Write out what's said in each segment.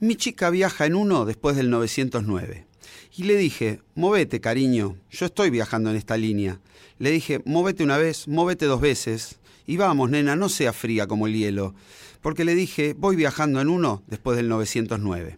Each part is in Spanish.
Mi chica viaja en uno después del 909. Y le dije, movete, cariño, yo estoy viajando en esta línea. Le dije, movete una vez, movete dos veces. Y vamos, nena, no sea fría como el hielo. Porque le dije, voy viajando en uno después del 909.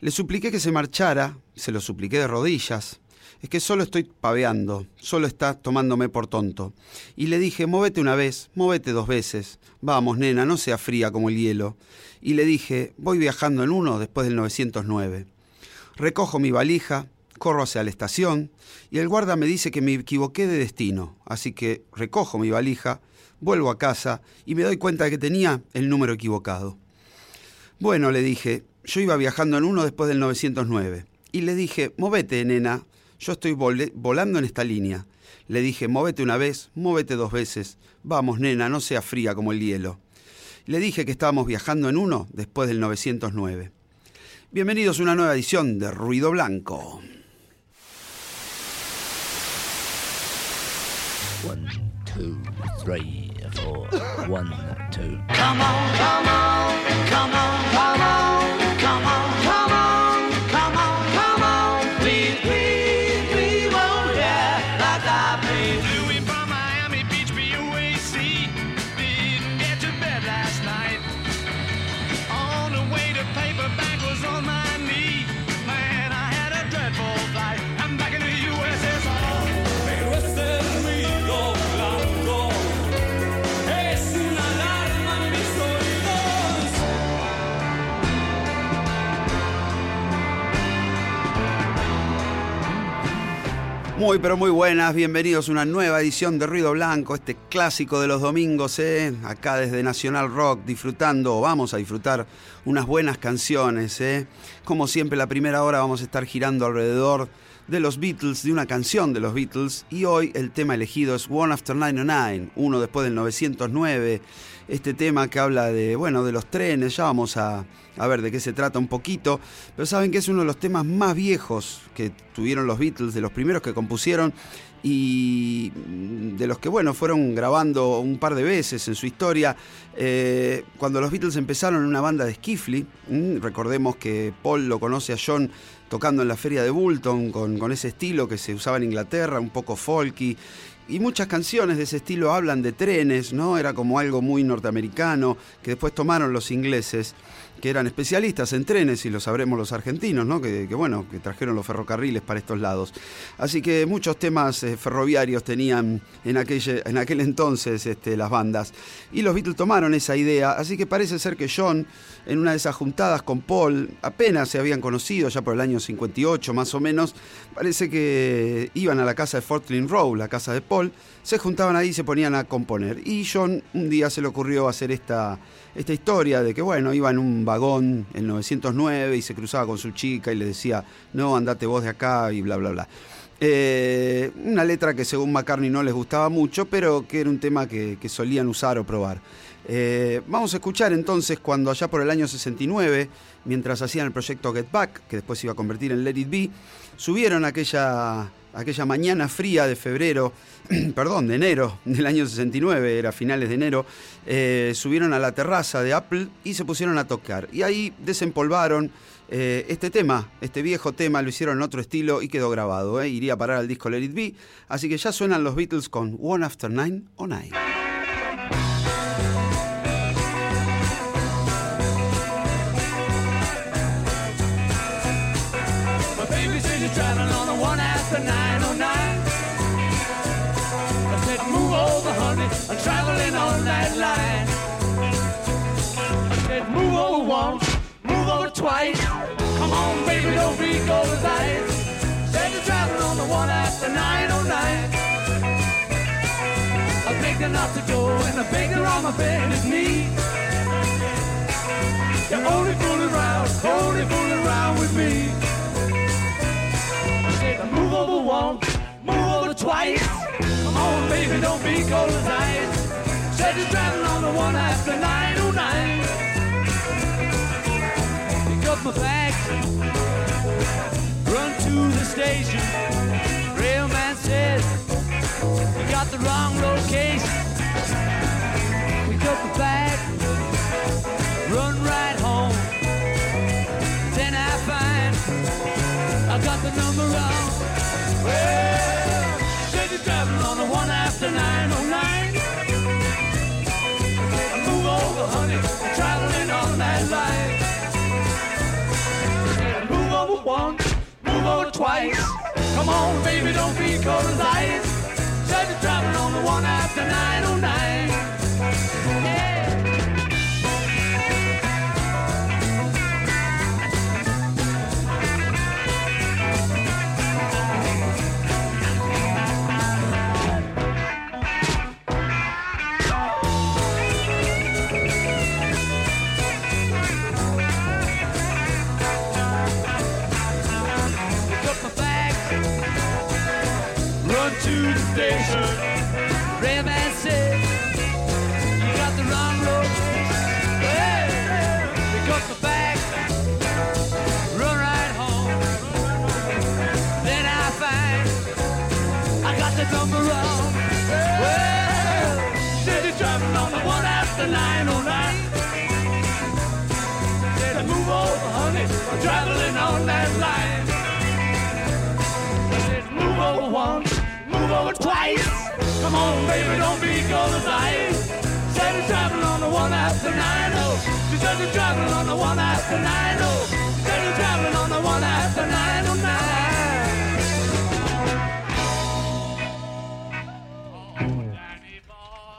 Le supliqué que se marchara, se lo supliqué de rodillas. Es que solo estoy paveando, solo está tomándome por tonto. Y le dije, movete una vez, movete dos veces. Vamos, nena, no sea fría como el hielo. Y le dije, voy viajando en uno después del 909. Recojo mi valija, corro hacia la estación y el guarda me dice que me equivoqué de destino. Así que recojo mi valija, vuelvo a casa y me doy cuenta de que tenía el número equivocado. Bueno, le dije, yo iba viajando en uno después del 909. Y le dije, movete, nena, yo estoy volando en esta línea. Le dije, móvete una vez, móvete dos veces. Vamos, nena, no sea fría como el hielo. Le dije que estábamos viajando en uno después del 909. Bienvenidos a una nueva edición de Ruido Blanco. One, two, three, four. One, two. Come on, come on, come on, come on, Muy, pero muy buenas, bienvenidos a una nueva edición de Ruido Blanco, este clásico de los domingos, ¿eh? acá desde Nacional Rock, disfrutando, vamos a disfrutar unas buenas canciones. ¿eh? Como siempre, la primera hora vamos a estar girando alrededor de los Beatles, de una canción de los Beatles, y hoy el tema elegido es One After 909, uno después del 909 este tema que habla de, bueno, de los trenes, ya vamos a, a, ver de qué se trata un poquito, pero saben que es uno de los temas más viejos que tuvieron los Beatles, de los primeros que compusieron y de los que, bueno, fueron grabando un par de veces en su historia. Eh, cuando los Beatles empezaron en una banda de skiffly, recordemos que Paul lo conoce a John tocando en la feria de Bulton con, con ese estilo que se usaba en Inglaterra, un poco folky, y muchas canciones de ese estilo hablan de trenes, ¿no? Era como algo muy norteamericano, que después tomaron los ingleses que eran especialistas en trenes y lo sabremos los argentinos, ¿no? Que, bueno, que trajeron los ferrocarriles para estos lados. Así que muchos temas eh, ferroviarios tenían en, aquel, en aquel entonces este, las bandas. Y los Beatles tomaron esa idea, así que parece ser que John, en una de esas juntadas con Paul, apenas se habían conocido, ya por el año 58 más o menos, parece que iban a la casa de Fortlin Row, la casa de Paul, se juntaban ahí y se ponían a componer. Y John un día se le ocurrió hacer esta esta historia de que, bueno, iba en un vagón en 909 y se cruzaba con su chica y le decía, no, andate vos de acá y bla, bla, bla. Eh, una letra que según McCartney no les gustaba mucho, pero que era un tema que, solían usar o probar. Eh, vamos a escuchar entonces cuando allá por el año 69, mientras hacían el proyecto Get Back, que después se iba a convertir en Let It Be, subieron aquella aquella mañana fría de febrero, perdón, de enero del año 69, era finales de enero, eh, subieron a la terraza de Apple y se pusieron a tocar. Y ahí desempolvaron eh, este tema, este viejo tema, lo hicieron en otro estilo y quedó grabado. Eh, iría a parar al disco Let It Be. Así que ya suenan los Beatles con One After Nine o Nine. After 909. I said, move over, honey, I'm traveling on that line. I said, move over once, move over twice. Come on, baby, don't be as ice. Said you're traveling on the one after 909. I begged her not to go, and I begged her on my bended knee. You're only fooling around, only fooling around with me move over once, move over twice. Come on, baby, don't be cold as ice. Said you're driving on the one after 909. Pick up my bags, run to the station. Railman says you got the wrong location. Pick up the bag, twice. Come on, baby, don't be cold as ice. Said you're traveling on the one after 909. Over twice. Come on, baby, don't be cold as ice. Said you're traveling on the one after 90. She said you're traveling on the one after 90. Said you're traveling on the one after 909.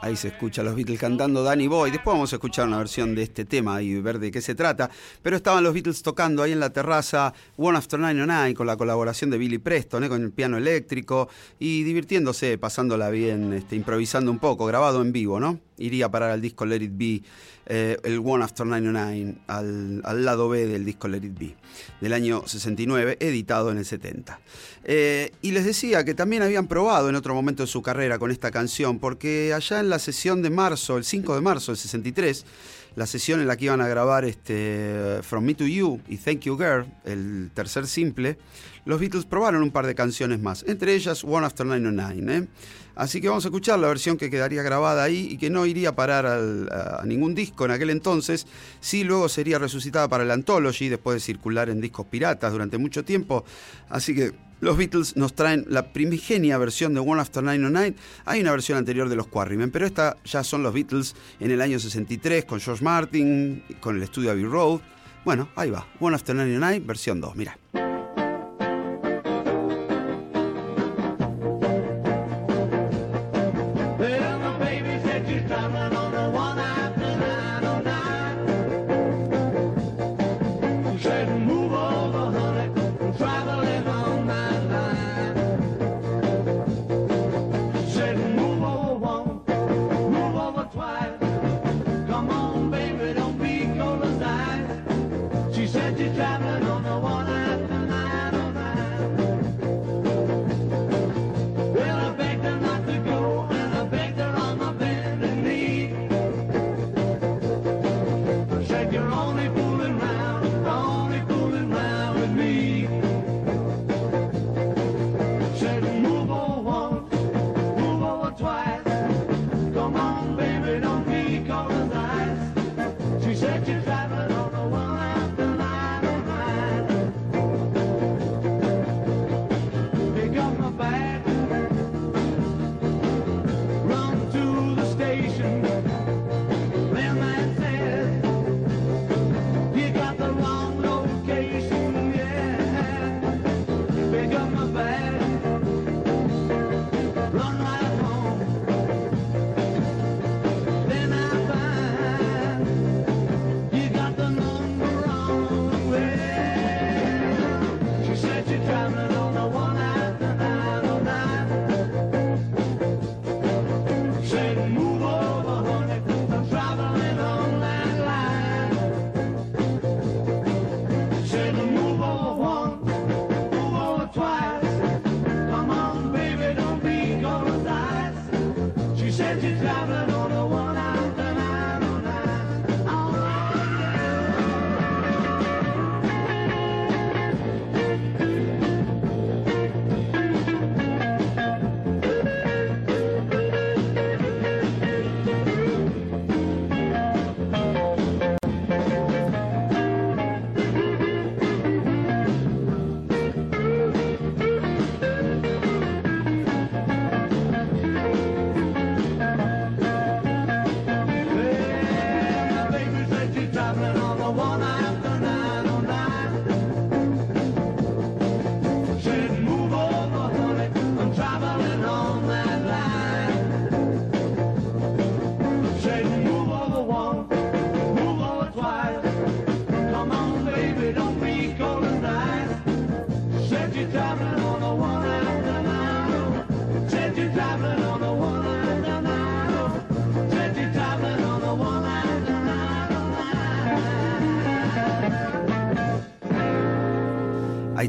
Ahí se escucha a los Beatles cantando Danny Boy. Después vamos a escuchar una versión de este tema y ver de qué se trata. Pero estaban los Beatles tocando ahí en la terraza One After 909 con la colaboración de Billy Preston, ¿eh? con el piano eléctrico y divirtiéndose, pasándola bien, este, improvisando un poco, grabado en vivo, ¿no? Iría a parar al disco Let It Be, eh, el One After 909, al, al lado B del disco Let It Be, del año 69, editado en el 70. Eh, y les decía que también habían probado en otro momento de su carrera con esta canción, porque allá en la sesión de marzo, el 5 de marzo del 63, la sesión en la que iban a grabar este, From Me to You y Thank You Girl, el tercer simple, los Beatles probaron un par de canciones más, entre ellas One After 909. ¿eh? Así que vamos a escuchar la versión que quedaría grabada ahí y que no iría a parar al- a, ningún disco en aquel entonces, sí luego sería resucitada para el Anthology después de circular en discos piratas durante mucho tiempo. Así que los Beatles nos traen la primigenia versión de One After 909. Hay una versión anterior de los Quarrymen, pero esta ya son los Beatles en el año 63 con George Martin, con el estudio Abbey Road. Bueno, ahí va, One After 909, versión 2, mira.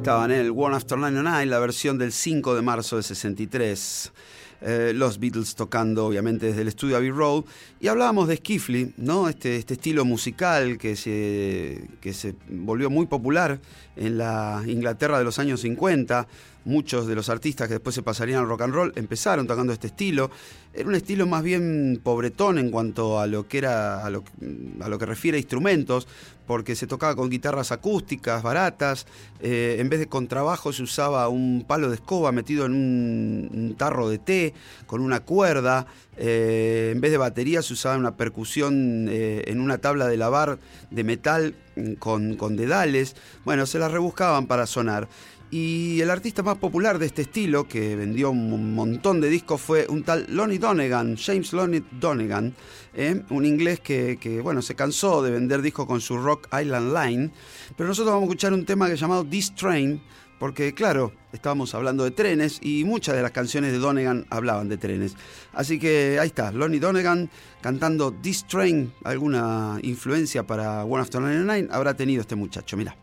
Estaban, ¿eh? el One After 99, la versión del 5 de marzo de 63. Eh, los Beatles tocando obviamente desde el estudio Abbey Road y hablábamos de Skiffly, ¿no? este, este estilo musical que se, que se volvió muy popular en la Inglaterra de los años 50, muchos de los artistas que después se pasarían al rock and roll empezaron tocando este estilo. Era un estilo más bien pobretón en cuanto a lo que era a lo, que refiere a instrumentos, porque se tocaba con guitarras acústicas baratas, eh, en vez de contrabajo se usaba un palo de escoba metido en un tarro de té con una cuerda, eh, en vez de batería se usaba una percusión eh, en una tabla de lavar de metal mm, con, con dedales, bueno, se las rebuscaban para sonar. Y el artista más popular de este estilo, que vendió un montón de discos, fue un tal Lonnie Donegan, James Lonnie Donegan, ¿eh? un inglés que, bueno, se cansó de vender discos con su Rock Island Line. Pero nosotros vamos a escuchar un tema que llamado This Train, porque claro, estábamos hablando de trenes y muchas de las canciones de Donegan hablaban de trenes. Así que ahí está, Lonnie Donegan cantando This Train, alguna influencia para One After 99 habrá tenido este muchacho, mira.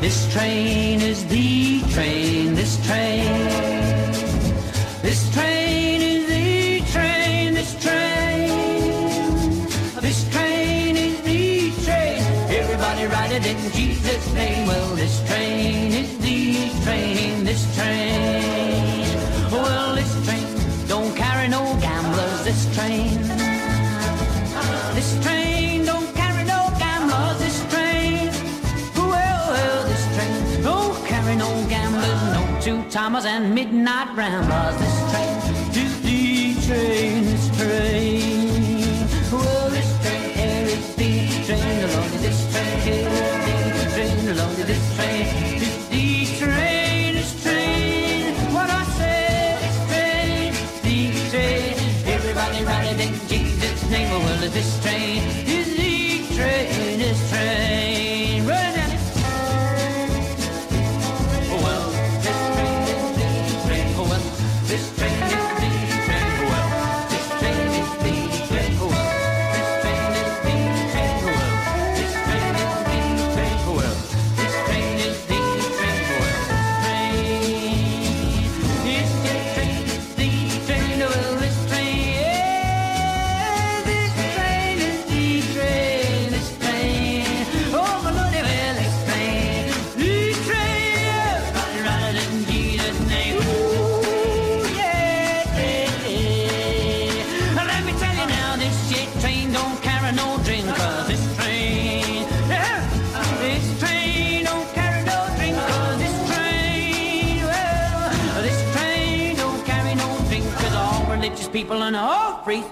This train is the train, this train. This train It in Jesus' name. Well, this train is the train, this train. Well, this train don't carry no gamblers, this train. This train don't carry no gamblers, this train. Well, well, this train don't carry no gamblers, no two-timers and midnight ramblers. This train is the train. Everybody ride in Jesus' name. Well, this train is the train, and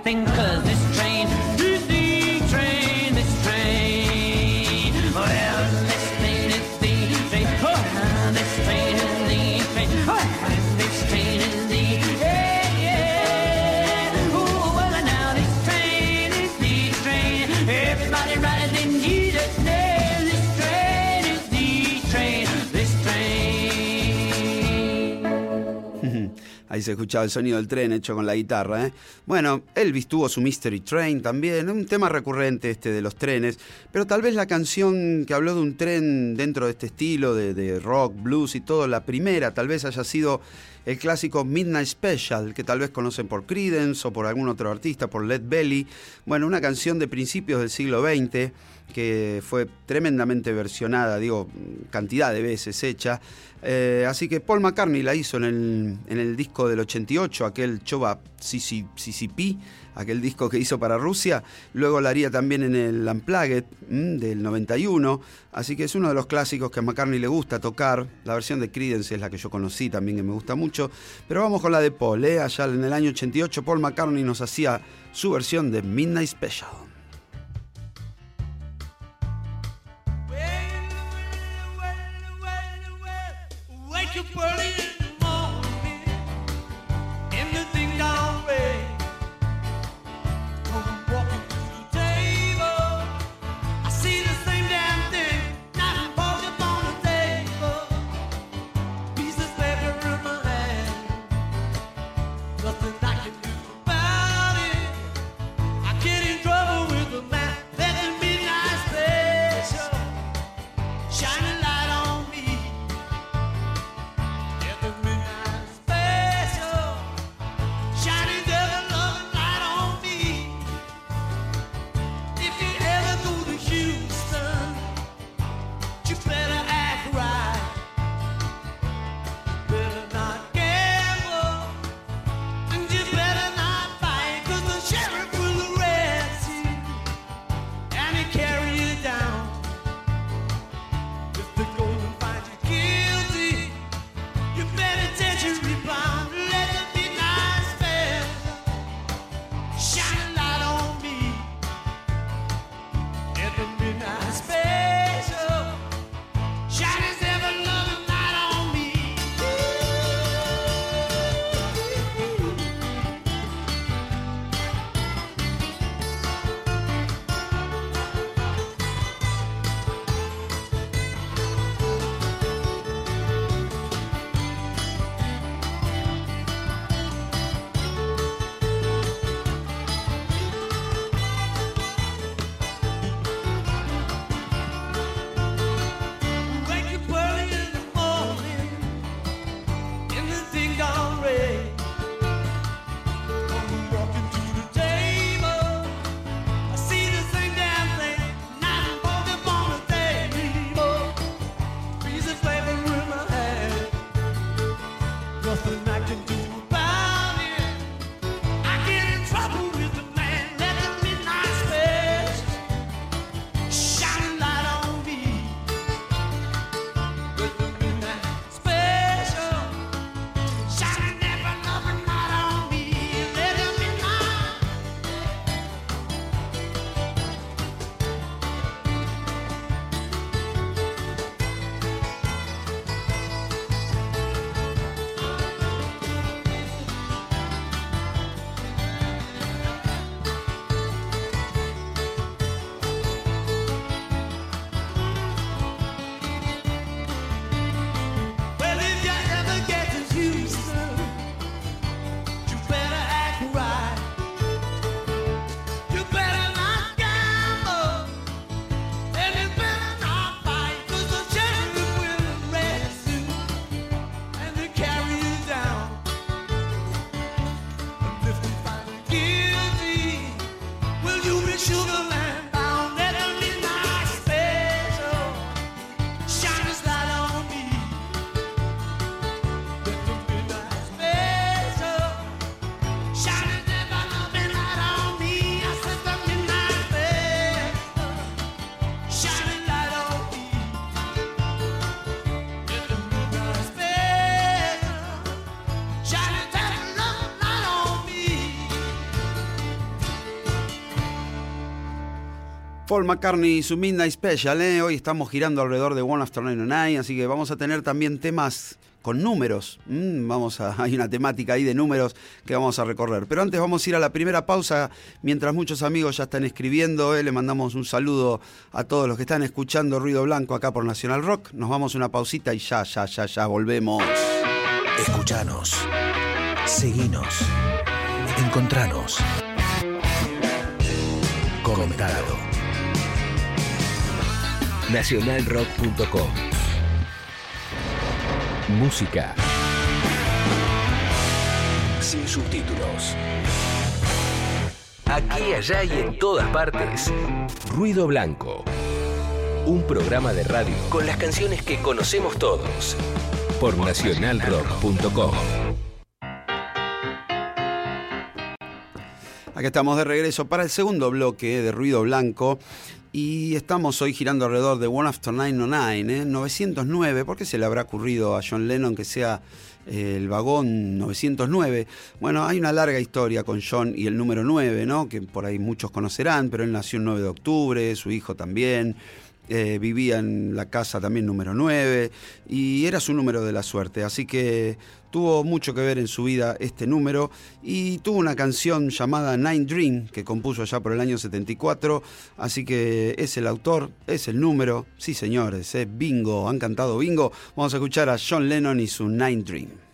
se escuchaba el sonido del tren hecho con la guitarra. ¿eh? Bueno, Elvis tuvo su Mystery Train también, un tema recurrente este de los trenes, pero tal vez la canción que habló de un tren dentro de este estilo de, de rock, blues y todo, la primera tal vez haya sido el clásico Midnight Special, que tal vez conocen por Creedence o por algún otro artista, por Led Belly. Bueno, una canción de principios del siglo XX que fue tremendamente versionada, digo, cantidad de veces hecha. Eh, así que Paul McCartney la hizo en el, en el disco del 88, aquel Choba CCP, aquel disco que hizo para Rusia. Luego la haría también en el Unplugged mm, del 91. Así que es uno de los clásicos que a McCartney le gusta tocar. La versión de Creedence es la que yo conocí también, que me gusta mucho. Pero vamos con la de Paul. ¿eh? Allá en el año 88, Paul McCartney nos hacía su versión de Midnight Special. எனக்கு பழி Paul McCartney y su Midnight Special, ¿eh? hoy estamos girando alrededor de One After 99, así que vamos a tener también temas con números. Mm, vamos a, hay una temática ahí de números que vamos a recorrer. Pero antes vamos a ir a la primera pausa, mientras muchos amigos ya están escribiendo. ¿eh? Le mandamos un saludo a todos los que están escuchando Ruido Blanco acá por Nacional Rock. Nos vamos a una pausita y ya, ya, ya, ya volvemos. Escuchanos. Seguinos. Encontranos. Comentado. Nacionalrock.com Música. Sin subtítulos. Aquí, allá y en todas partes. Ruido Blanco. Un programa de radio con las canciones que conocemos todos. Por nacionalrock.com. Aquí estamos de regreso para el segundo bloque de Ruido Blanco y estamos hoy girando alrededor de One After 909, ¿eh? 909, ¿por qué se le habrá ocurrido a John Lennon que sea eh, el vagón 909? Bueno, hay una larga historia con John y el número 9, ¿no? Que por ahí muchos conocerán, pero él nació el 9 de octubre, su hijo también. Eh, vivía en la casa también número 9 y era su número de la suerte, así que tuvo mucho que ver en su vida este número y tuvo una canción llamada Nine Dream que compuso allá por el año 74, así que es el autor, es el número, sí señores, es bingo, han cantado bingo, vamos a escuchar a John Lennon y su Nine Dream.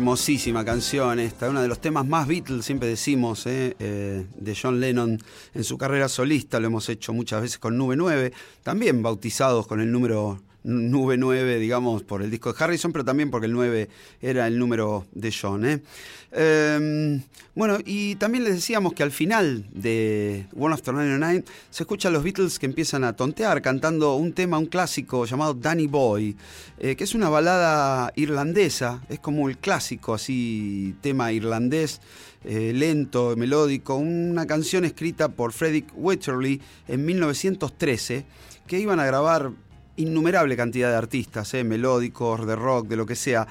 Hermosísima canción esta, uno de los temas más Beatles, siempre decimos, eh, eh, de John Lennon en su carrera solista, lo hemos hecho muchas veces con Nube 9, también bautizados con el número Nube 9, digamos, por el disco de Harrison, pero también porque el 9 era el número de John. ¿eh? Em, bueno, y también les decíamos que al final de One After 99 se escuchan los Beatles que empiezan a tontear cantando un tema, un clásico llamado Danny Boy, eh, que es una balada irlandesa, es como el clásico, así, tema irlandés. Eh, lento, melódico, una canción escrita por Frederick Wetterly en 1913, que iban a grabar innumerable cantidad de artistas, eh, melódicos, de rock, de lo que sea.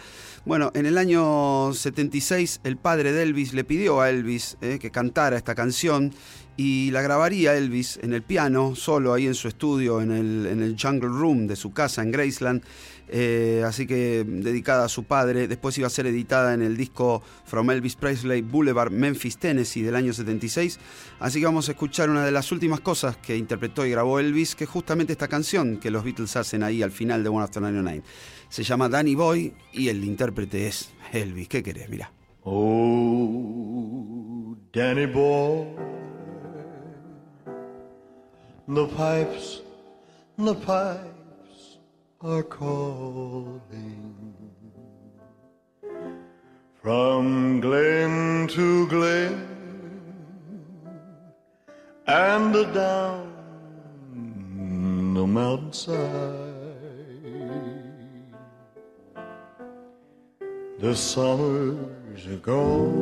Bueno, en el año 76 el padre de Elvis le pidió a Elvis eh, que cantara esta canción y la grabaría Elvis en el piano, solo ahí en su estudio, en el, en el Jungle Room de su casa en Graceland. Eh, así que dedicada a su padre. Después iba a ser editada en el disco From Elvis Presley Boulevard, Memphis, Tennessee, del año 76. Así que vamos a escuchar una de las últimas cosas que interpretó y grabó Elvis, que es justamente esta canción que los Beatles hacen ahí al final de One After 99. Se llama Danny Boy y el intérprete es Elvis. ¿Qué querés? Mira. Oh, Danny boy, the pipes, the pipes are calling from glen to glen and down the mountainside. The summers are gone,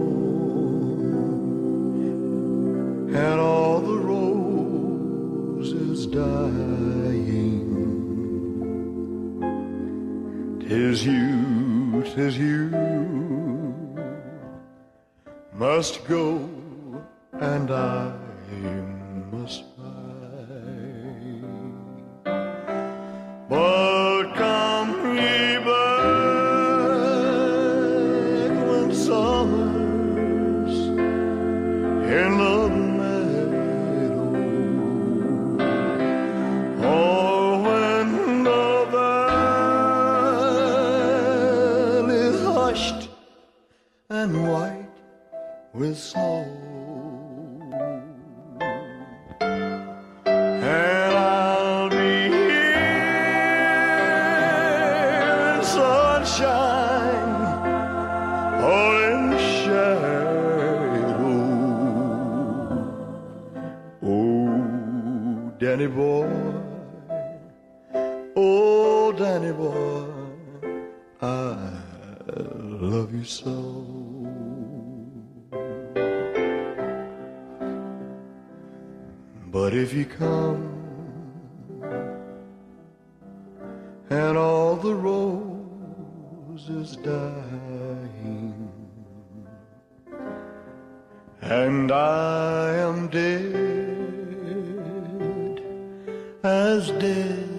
and all the roses dying. Tis you, tis you, must go, and I must bide. But with snow. You come. And all the roses dying, and I am dead, as dead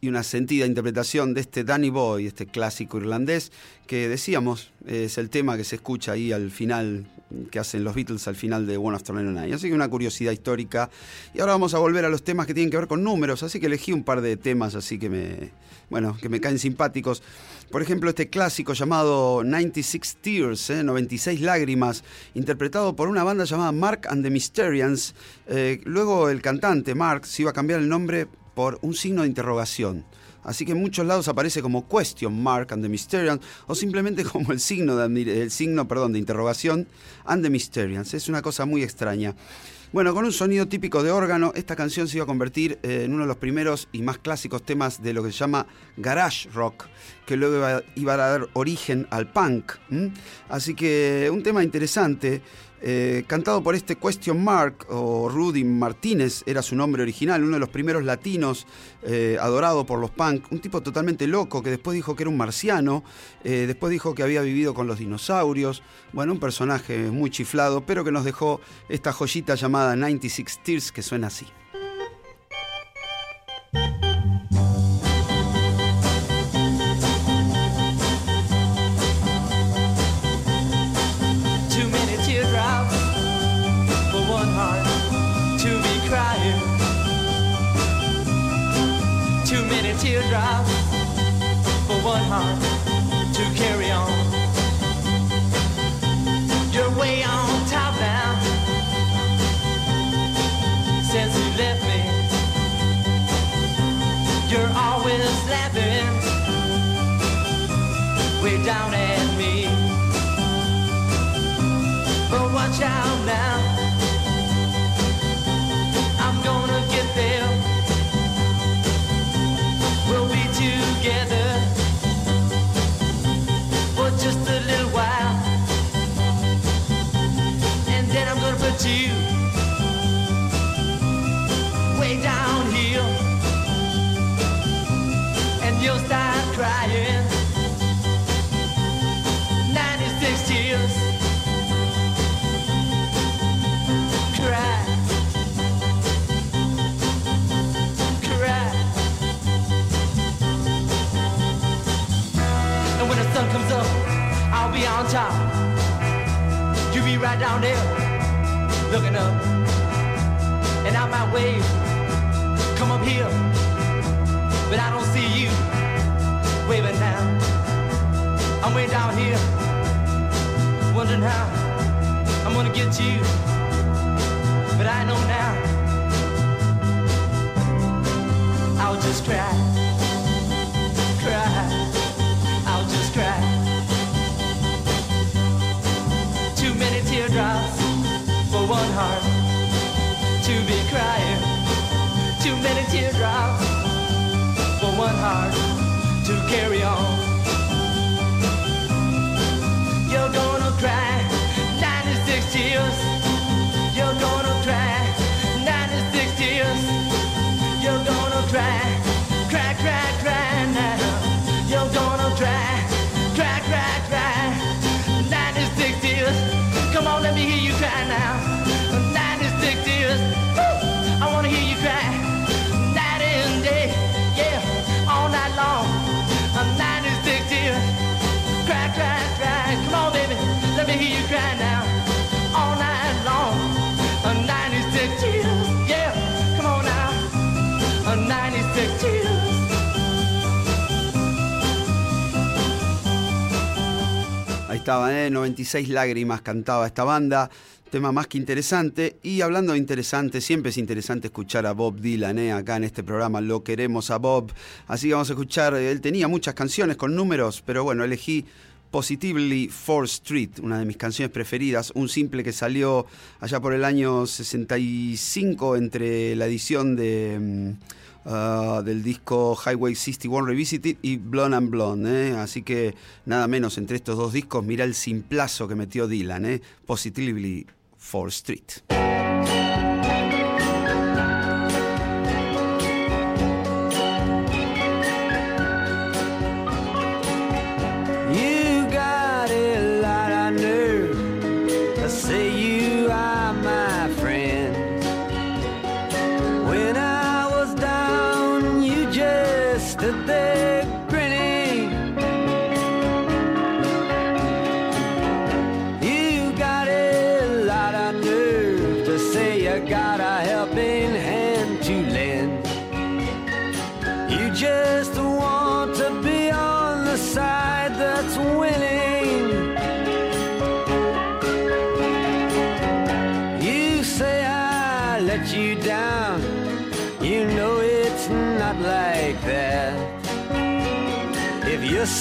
Y una sentida interpretación de este Danny Boy, este clásico irlandés, que decíamos es el tema que se escucha ahí al final, que hacen los Beatles al final de One After Night. Así que una curiosidad histórica. Y ahora vamos a volver a los temas que tienen que ver con números, así que elegí un par de temas así que me, bueno, que me caen simpáticos. Por ejemplo, este clásico llamado 96 Tears, ¿eh? 96 lágrimas, interpretado por una banda llamada Mark and the Mysterians. Eh, luego el cantante Mark se iba a cambiar el nombre por un signo de interrogación. Así que en muchos lados aparece como question mark and the Mysterians o simplemente como el signo de, el signo, perdón, de interrogación and the Mysterians. Es una cosa muy extraña. Bueno, con un sonido típico de órgano, esta canción se iba a convertir eh, en uno de los primeros y más clásicos temas de lo que se llama garage rock, que luego iba, a dar origen al punk. Así que un tema interesante, eh, cantado por este Question Mark, o Rudy Martínez era su nombre original, uno de los primeros latinos eh, adorado por los punk, un tipo totalmente loco que después dijo que era un marciano, eh, después dijo que había vivido con los dinosaurios, bueno, un personaje muy chiflado, pero que nos dejó esta joyita llamada 96 Tears que suena así. Many teardrops for one heart right down there, looking up. And I might wave, come up here, but I don't see you waving now. I'm way down here, wondering how I'm gonna get to you but I know now I'll just cry, to be crying. Too many teardrops for one heart to carry on. You're gonna cry 96 tears. You're gonna cry 96 tears. You're gonna cry, cry, cry, cry now. You're gonna cry, cry, cry, cry 96 tears. Come on, let me hear you cry now. 96 tears. Woo! I wanna hear you cry. And day, yeah, all night long. 96 tears. Cry, cry, cry. Come on, baby, let me hear you cry. All night long. 96 tears, yeah. Come on now. 96 tears. Ahí estaba, ¿eh? 96 lágrimas cantaba esta banda. Tema más que interesante. Y hablando de interesante, siempre es interesante escuchar a Bob Dylan, ¿eh? Acá en este programa lo queremos a Bob. Así que vamos a escuchar, él tenía muchas canciones con números, pero bueno, elegí Positively 4 Street, una de mis canciones preferidas, un simple que salió allá por el año 65 entre la edición de, mm, ah, del disco Highway 61 Revisited y Blonde and Blonde. ¿eh? Así que nada menos entre estos dos discos, mira el simplazo que metió Dylan, ¿eh? Positively 4 Street.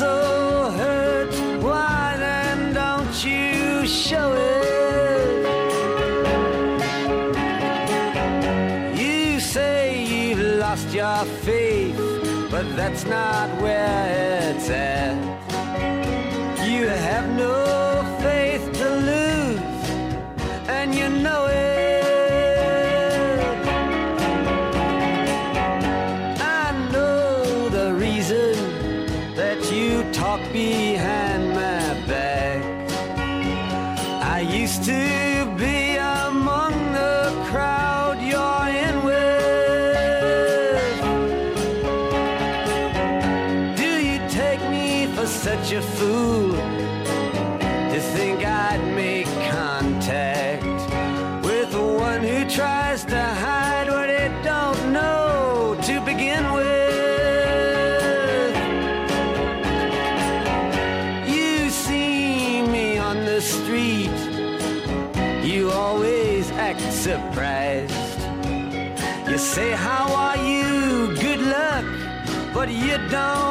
So hurt, why then don't you show it? You say you've lost your faith, but that's not where it's at. You have no such a fool to think I'd make contact with the one who tries to hide what it don't know to begin with? You see me on the street, you always act surprised. You say, How are you? Good luck, but you don't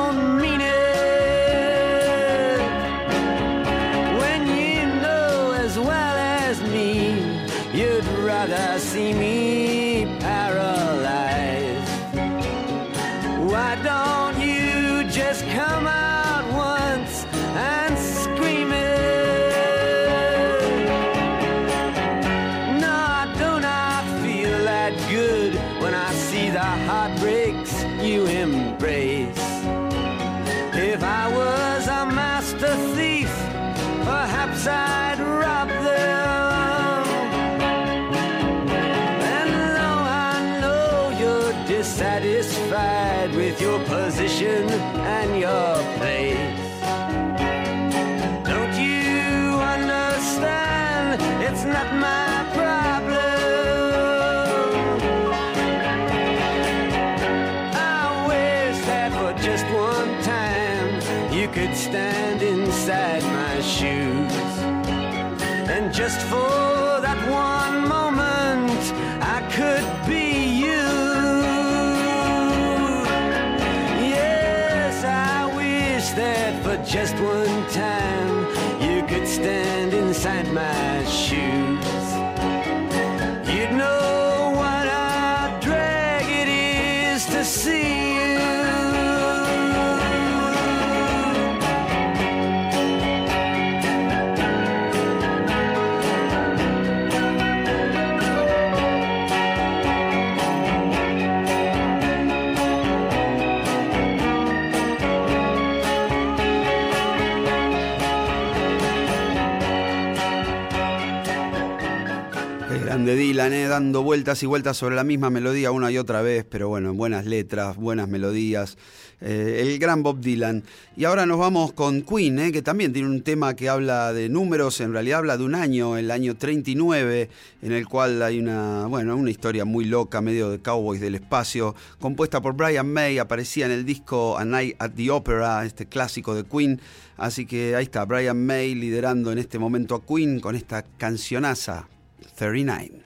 just one Grande Dylan, eh, dando vueltas y vueltas sobre la misma melodía una y otra vez, pero bueno, buenas letras, buenas melodías. Eh, el gran Bob Dylan. Y ahora nos vamos con Queen, eh, que también tiene un tema que habla de números, en realidad habla de un año, el año 39, en el cual hay una, bueno, una historia muy loca, medio de Cowboys del espacio, compuesta por Brian May, aparecía en el disco A Night at the Opera, este clásico de Queen. Así que ahí está, Brian May liderando en este momento a Queen con esta cancionaza. 39.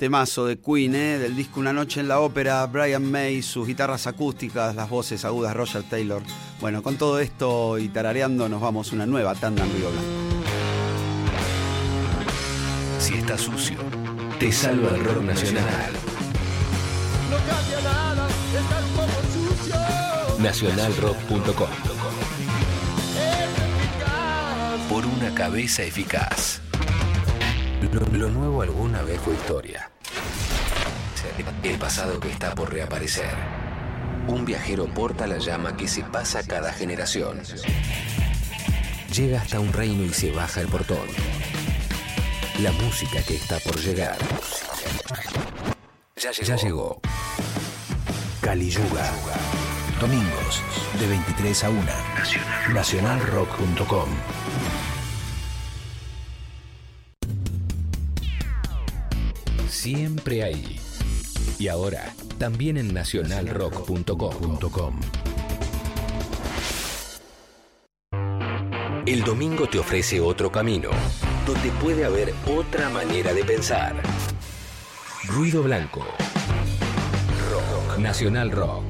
Temazo de Queen, ¿eh? del disco Una Noche en la Ópera, Brian May, sus guitarras acústicas, las voces agudas, Roger Taylor. Bueno, con todo esto y tarareando nos vamos a una nueva tanda en Río Blanco. Si está sucio, te salva el rock nacional. No cambia nada, está un poco sucio. Nacionalrock.com. Por una cabeza eficaz. Lo, lo nuevo alguna vez fue historia. El pasado que está por reaparecer. Un viajero porta la llama que se pasa cada generación. Llega hasta un reino y se baja el portón. La música que está por llegar. Ya llegó. Ya llegó. Domingos, de 23 a 1. Nacionalrock.com. Siempre ahí. Y ahora, también en nacionalrock.com. El domingo te ofrece otro camino, donde puede haber otra manera de pensar. Ruido Blanco. Rock. Nacional Rock.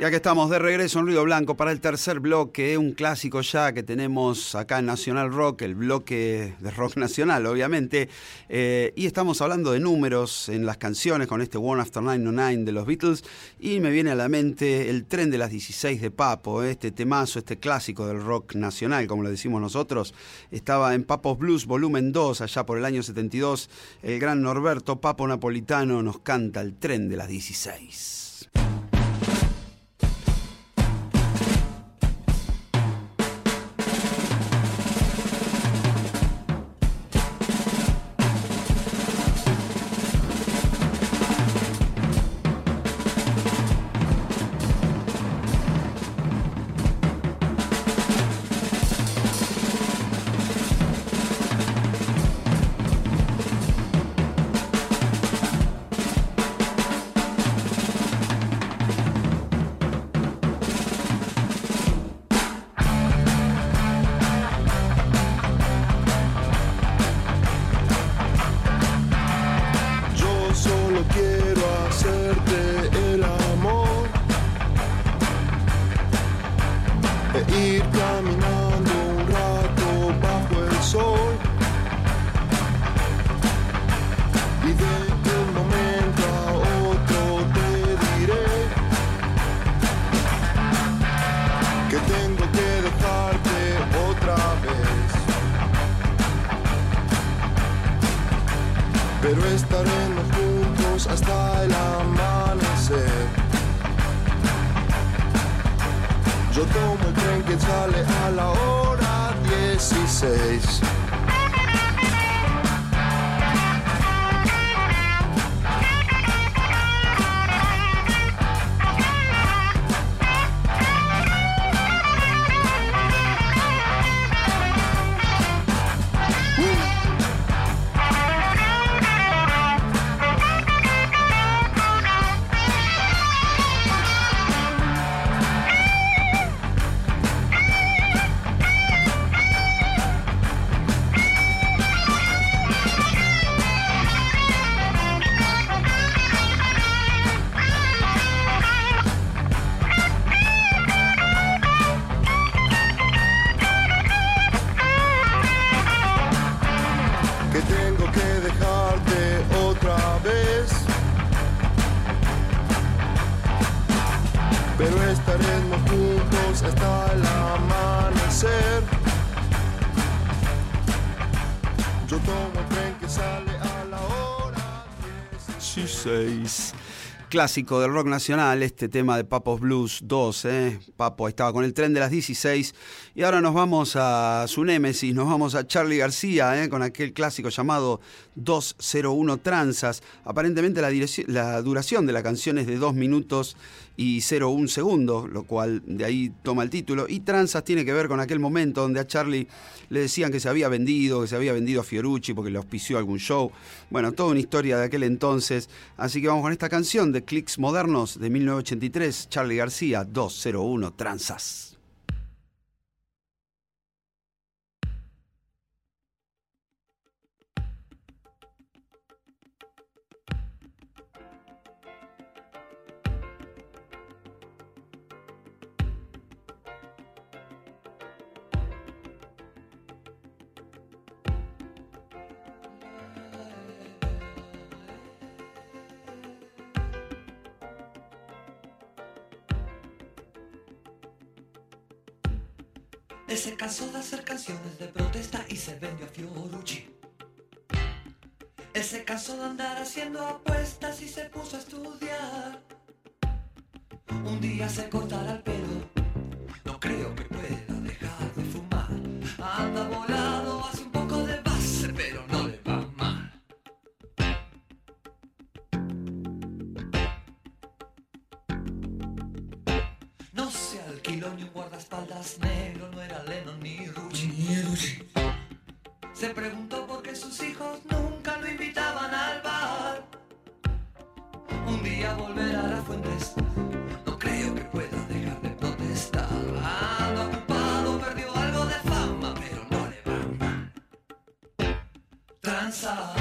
Ya que estamos de regreso en Ruido Blanco para el tercer bloque, un clásico ya que tenemos acá en Nacional Rock, el bloque de rock nacional, obviamente. Eh, y estamos hablando de números en las canciones con este One After 909 de los Beatles. Y me viene a la mente el tren de las 16 de Papo, eh, este temazo, este clásico del rock nacional, como lo decimos nosotros. Estaba en Papos Blues, volumen 2, allá por el año 72. El gran Norberto Papo Napolitano nos canta el tren de las 16. Clásico del rock nacional, este tema de Papos Blues 2, ¿eh? Papo estaba con el tren de las 16. Y ahora nos vamos a su némesis, nos vamos a Charlie García, ¿eh? con aquel clásico llamado 201 Tranzas. Aparentemente la, duración de la canción es de 2 minutos y 01 segundos, lo cual de ahí toma el título. Y Tranzas tiene que ver con aquel momento donde a Charlie le decían que se había vendido, que se había vendido a Fiorucci porque le auspició algún show. Bueno, toda una historia de aquel entonces. Así que vamos con esta canción de Clicks Modernos de 1983, Charlie García, 201 Tranzas. Se cansó de hacer canciones de protesta y se vendió a Fiorucci. Él se cansó de andar haciendo apuestas y se puso a estudiar. Un día se cortará el pelo. No creo que pueda dejar de fumar. Anda volado, hace un poco de base, pero no le va mal. No se alquiló ni un guardaespaldas negro, Se preguntó por qué sus hijos nunca lo invitaban al bar. Un día volverá a las fuentes. No creo que pueda dejar de protestar. Anda ocupado, perdió algo de fama, pero no le va mal. Tranzas,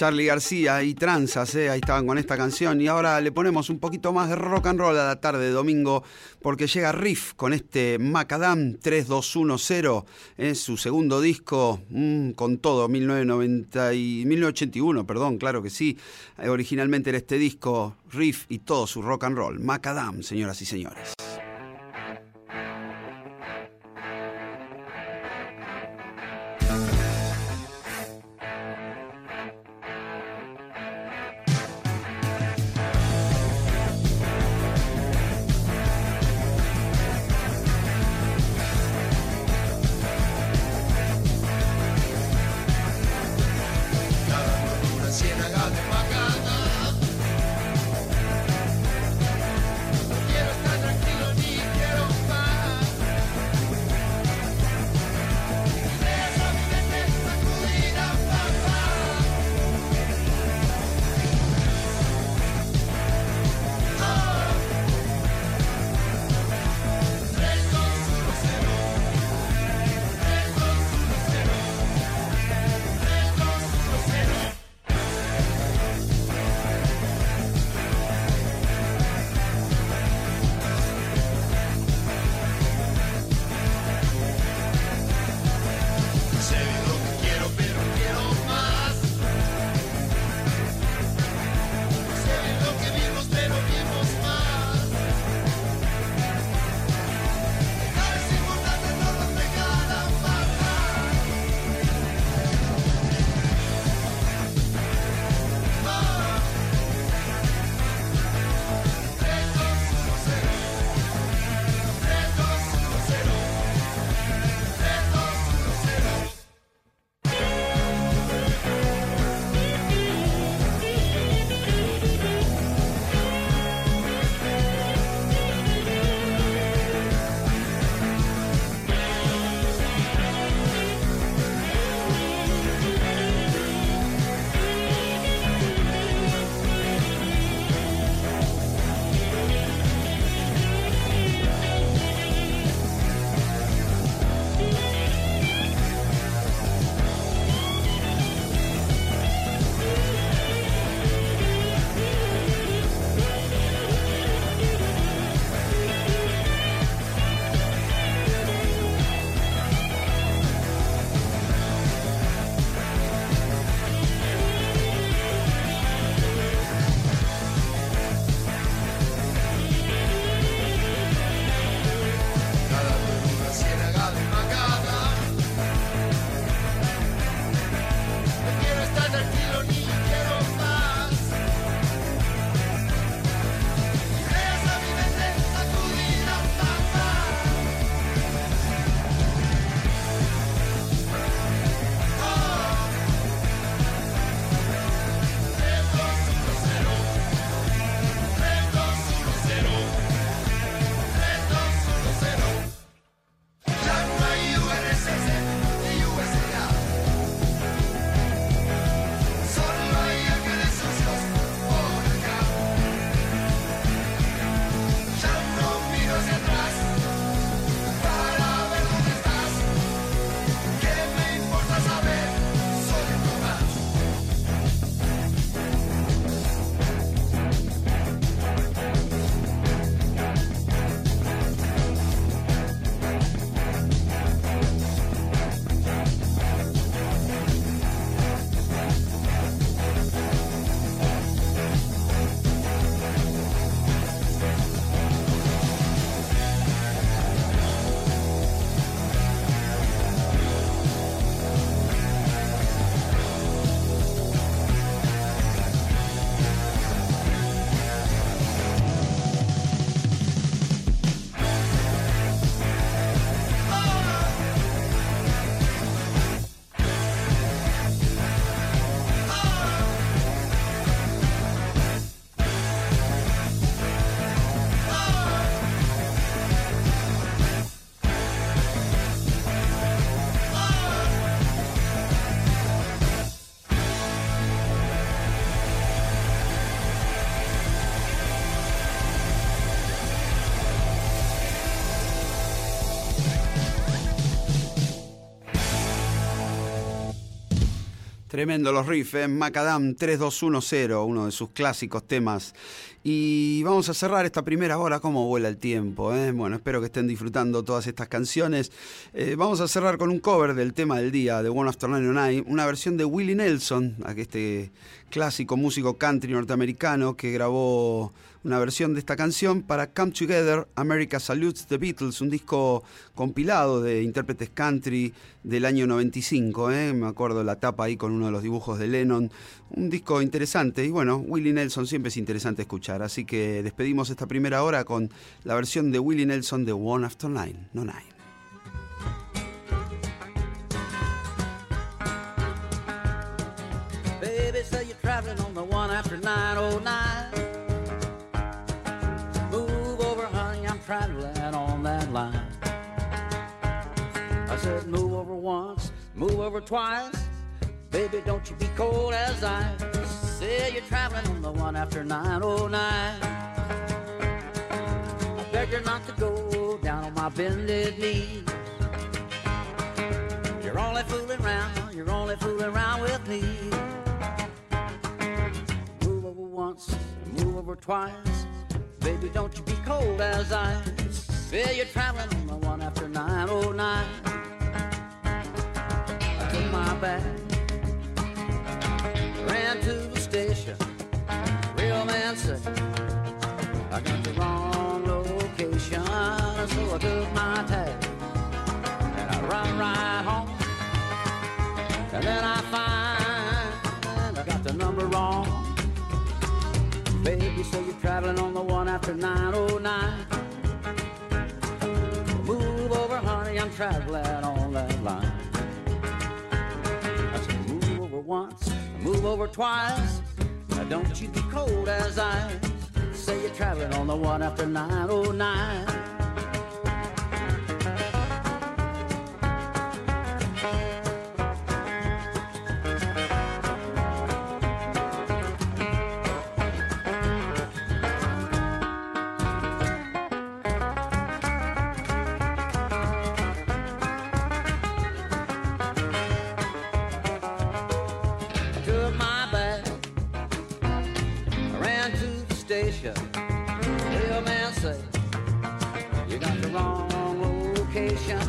Charlie García y Tranzas, ¿eh? ahí estaban con esta canción. Y ahora le ponemos un poquito más de rock and roll a la tarde de domingo, porque llega Riff con este Macadam 3210, es su segundo disco, mm, con todo, 1990 y 1981, perdón, claro que sí. Eh, originalmente era este disco, Riff y todo su rock and roll. Macadam, señoras y señores. Tremendo los riffs, ¿eh? Macadam 3210, uno de sus clásicos temas. Y vamos a cerrar esta primera hora, cómo vuela el tiempo. ¿eh? Bueno, espero que estén disfrutando todas estas canciones. Eh, vamos a cerrar con un cover del tema del día, de One After Nine una versión de Willie Nelson, este clásico músico country norteamericano que grabó una versión de esta canción para Come Together, America Salutes the Beatles, un disco compilado de intérpretes country del año 95, ¿eh? me acuerdo la tapa ahí con uno de los dibujos de Lennon, un disco interesante y bueno, Willie Nelson siempre es interesante escuchar, así que despedimos esta primera hora con la versión de Willie Nelson de One After Nine, no Nine. Traveling on the one after 909. Over twice. Baby, don't you be cold as ice. Say you're traveling on the one after 909. I beg you not to go down on my bended knee. You're only fooling around, you're only fooling around with me. Move over once, move over twice. Baby, don't you be cold as ice. Say you're traveling on the one after 909. My bag, ran to the station. Real man said, I got the wrong location. So I took my tag and I run right home. And then I find I got the number wrong. Baby, say you're traveling on the one after 909. Move over, honey, I'm traveling on that line. Once, move over twice. Now don't you be cold as ice. Say you're traveling on the one after 909. The station. The man said, You got the wrong location.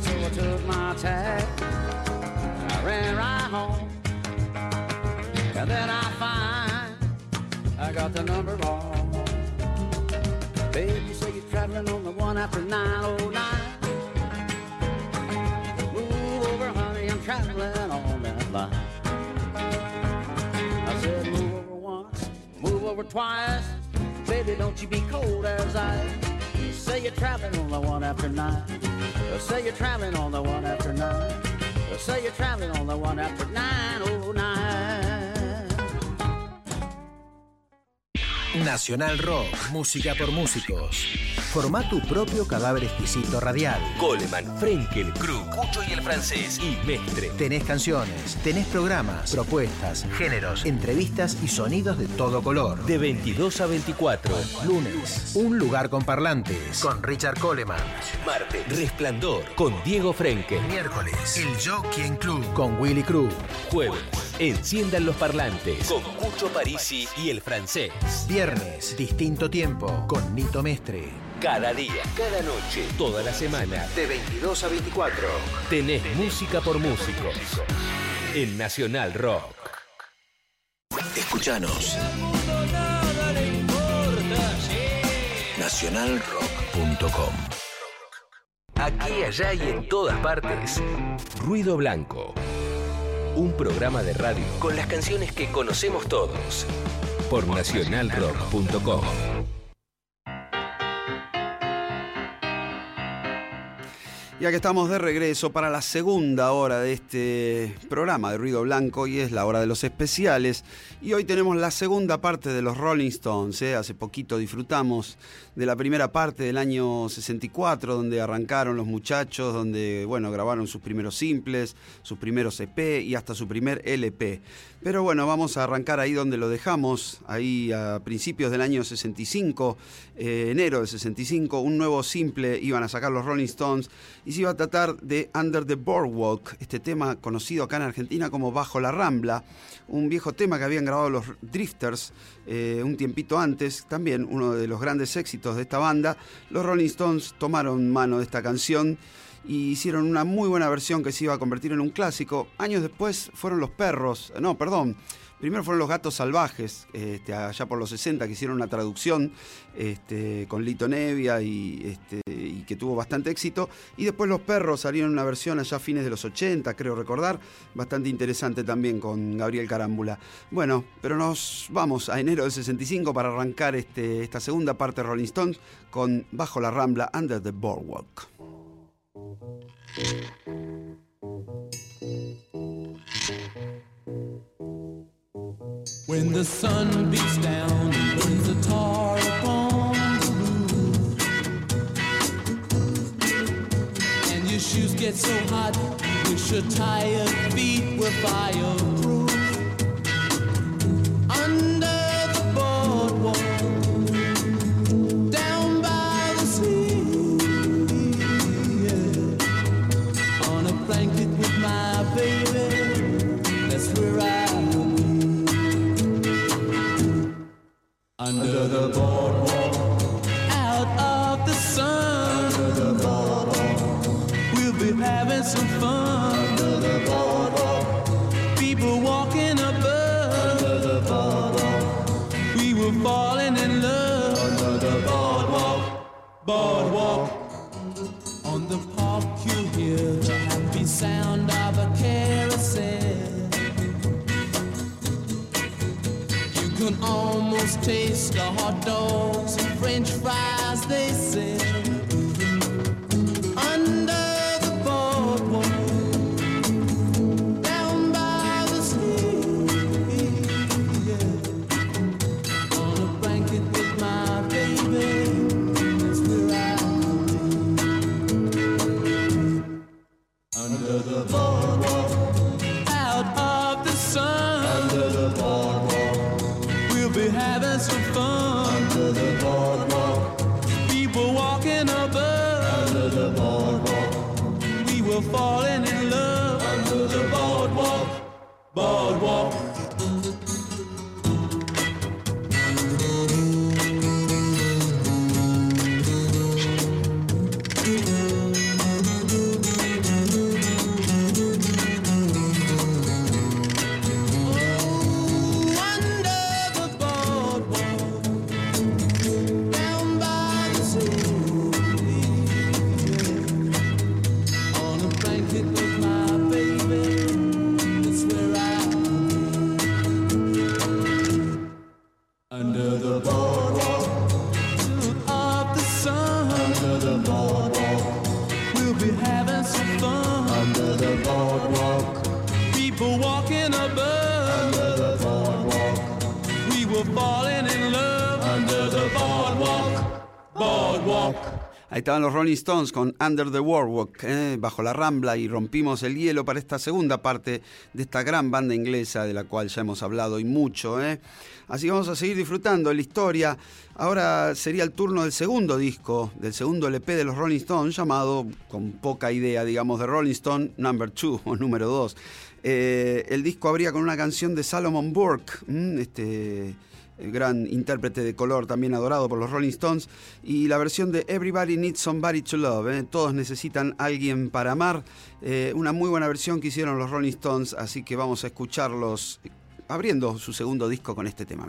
So I took my tag, and I ran right home. And then I find I got the number wrong. Baby, you say you're traveling on the one after 909. Move over, honey, I'm traveling on that line. I said, move over once, move over twice. Baby, don't you be cold as ice. Say you're traveling on the one after nine. Say you're traveling on the one after nine. Say you're traveling on the one after nine oh nine. Nacional Rock, música por músicos. Forma tu propio cadáver exquisito radial. Coleman, Frenkel, Krug, Y el francés y Mestre. Tenés canciones, tenés programas, propuestas, géneros, entrevistas y sonidos de todo color. De 22 a 24. Lunes, un lugar con parlantes. Con Richard Coleman. Martes, Resplandor con Diego Frenkel. Miércoles, el Jockey Club. Con Willy Cruz. Jueves, Enciendan los parlantes con Cucho Parisi y el francés. Viernes, distinto tiempo. Con Nito Mestre. Cada día, cada noche, toda la semana. De 22 a 24. Tenés música por músicos. En Nacional Rock. Escuchanos. Nacionalrock.com Aquí, allá y en todas partes. Ruido Blanco. Un programa de radio con las canciones que conocemos todos. Por nacionalrock.com. Ya que estamos de regreso para la segunda hora de este programa de Ruido Blanco y es la hora de los especiales. Y hoy tenemos la segunda parte de los Rolling Stones. ¿eh? Hace poquito disfrutamos de la primera parte del año 64, donde arrancaron los muchachos, donde bueno, grabaron sus primeros simples, sus primeros EP y hasta su primer LP. Pero bueno, vamos a arrancar ahí donde lo dejamos, ahí a principios del año 65, eh, enero del 65, un nuevo simple iban a sacar los Rolling Stones y se iba a tratar de Under the Boardwalk, este tema conocido acá en Argentina como Bajo la Rambla, un viejo tema que habían grabado los Drifters eh, un tiempito antes, también uno de los grandes éxitos de esta banda. Los Rolling Stones tomaron mano de esta canción y hicieron una muy buena versión que se iba a convertir en un clásico. Años después fueron los perros, no, perdón, Primero fueron los gatos salvajes, este, allá por los 60, que hicieron una traducción este, con Lito Nevia y, este, y, que tuvo bastante éxito. Y después los perros salieron una versión allá a fines de los 80, creo recordar, bastante interesante también con Gabriel Carámbula. Bueno, pero nos vamos a enero del 65 para arrancar este, esta segunda parte de Rolling Stones con Bajo la Rambla, Under the Boardwalk. When the sun beats down and burns the tar upon the roof, and your shoes get so hot, wish your tired feet were fireproof. Under the boardwalk, out of the sun. Under the boardwalk, we'll be having some fun. Estaban los Rolling Stones con Under the Boardwalk, eh, bajo la rambla, y rompimos el hielo para esta segunda parte de esta gran banda inglesa de la cual ya hemos hablado y mucho. eh. Así que vamos a seguir disfrutando la historia. Ahora sería el turno del segundo disco, del segundo LP de los Rolling Stones, llamado, con poca idea, digamos, de Rolling Stone Number 2 o número 2. el disco abría con una canción de Salomon Burke, mm, este gran intérprete de color también adorado por los Rolling Stones, y la versión de Everybody Needs Somebody to Love, ¿eh? todos necesitan alguien para amar, eh, una muy buena versión que hicieron los Rolling Stones, así que vamos a escucharlos abriendo su segundo disco con este tema.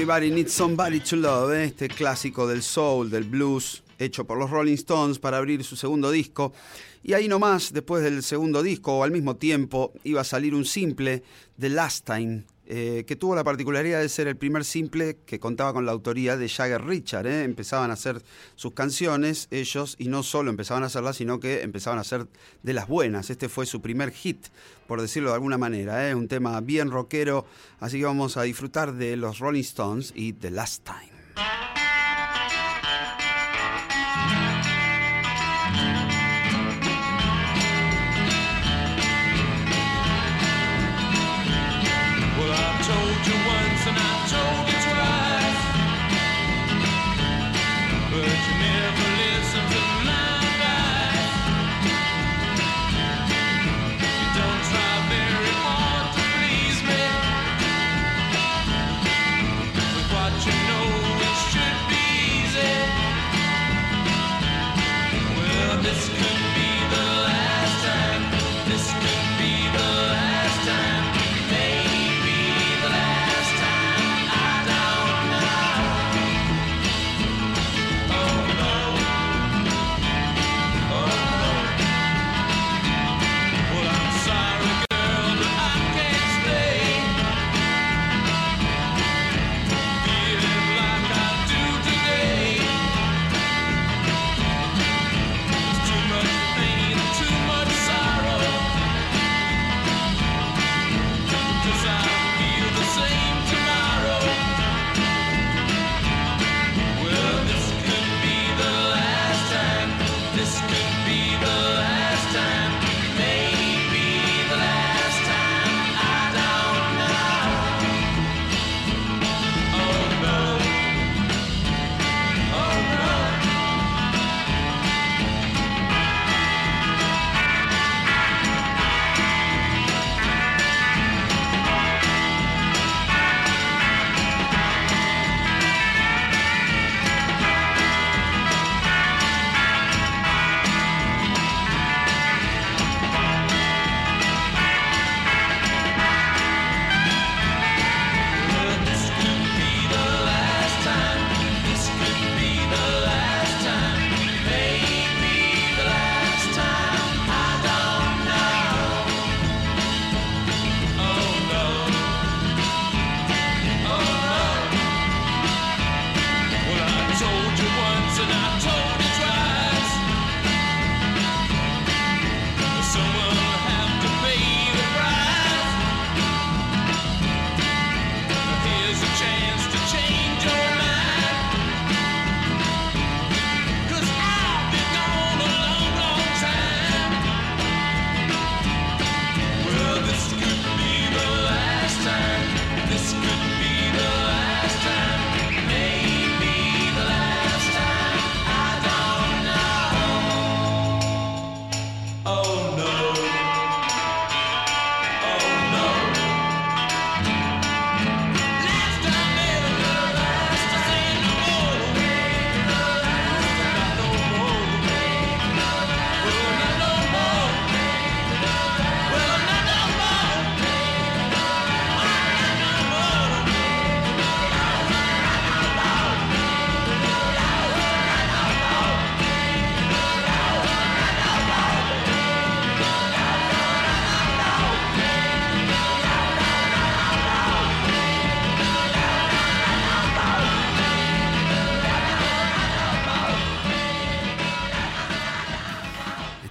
Everybody Needs Somebody to Love, ¿eh? este clásico del soul, del blues, hecho por los Rolling Stones para abrir su segundo disco. Y ahí nomás, después del segundo disco, o al mismo tiempo, iba a salir un simple, The Last Time, eh, que tuvo la particularidad de ser el primer simple que contaba con la autoría de Jagger Richard. ¿eh? Empezaban a hacer sus canciones ellos y no solo empezaban a hacerlas, sino que empezaban a hacer de las buenas. Este fue su primer hit, por decirlo de alguna manera. ¿eh? Un tema bien rockero, así que vamos a disfrutar de los Rolling Stones y The Last Time.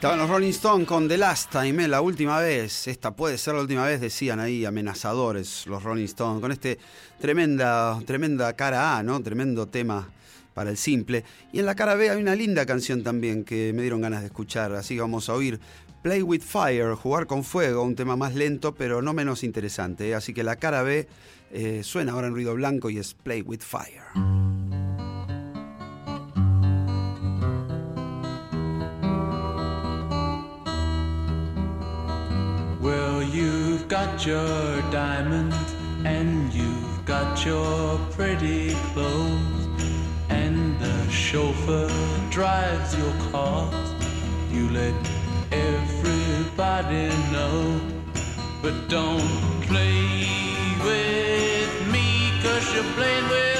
Estaban los Rolling Stones con The Last Time, ¿eh? la última vez. Esta puede ser la última vez, decían ahí amenazadores los Rolling Stones, con este tremenda, tremenda cara A, ¿no? Tremendo tema para el simple. Y en la cara B hay una linda canción también que me dieron ganas de escuchar, así que vamos a oír Play with Fire, jugar con fuego, un tema más lento pero no menos interesante. ¿eh? Así que la cara B eh, suena ahora en ruido blanco y es Play with Fire. Got your diamond and you've got your pretty clothes, and the chauffeur drives your car. You let everybody know, but don't play with me, 'cause you're playing with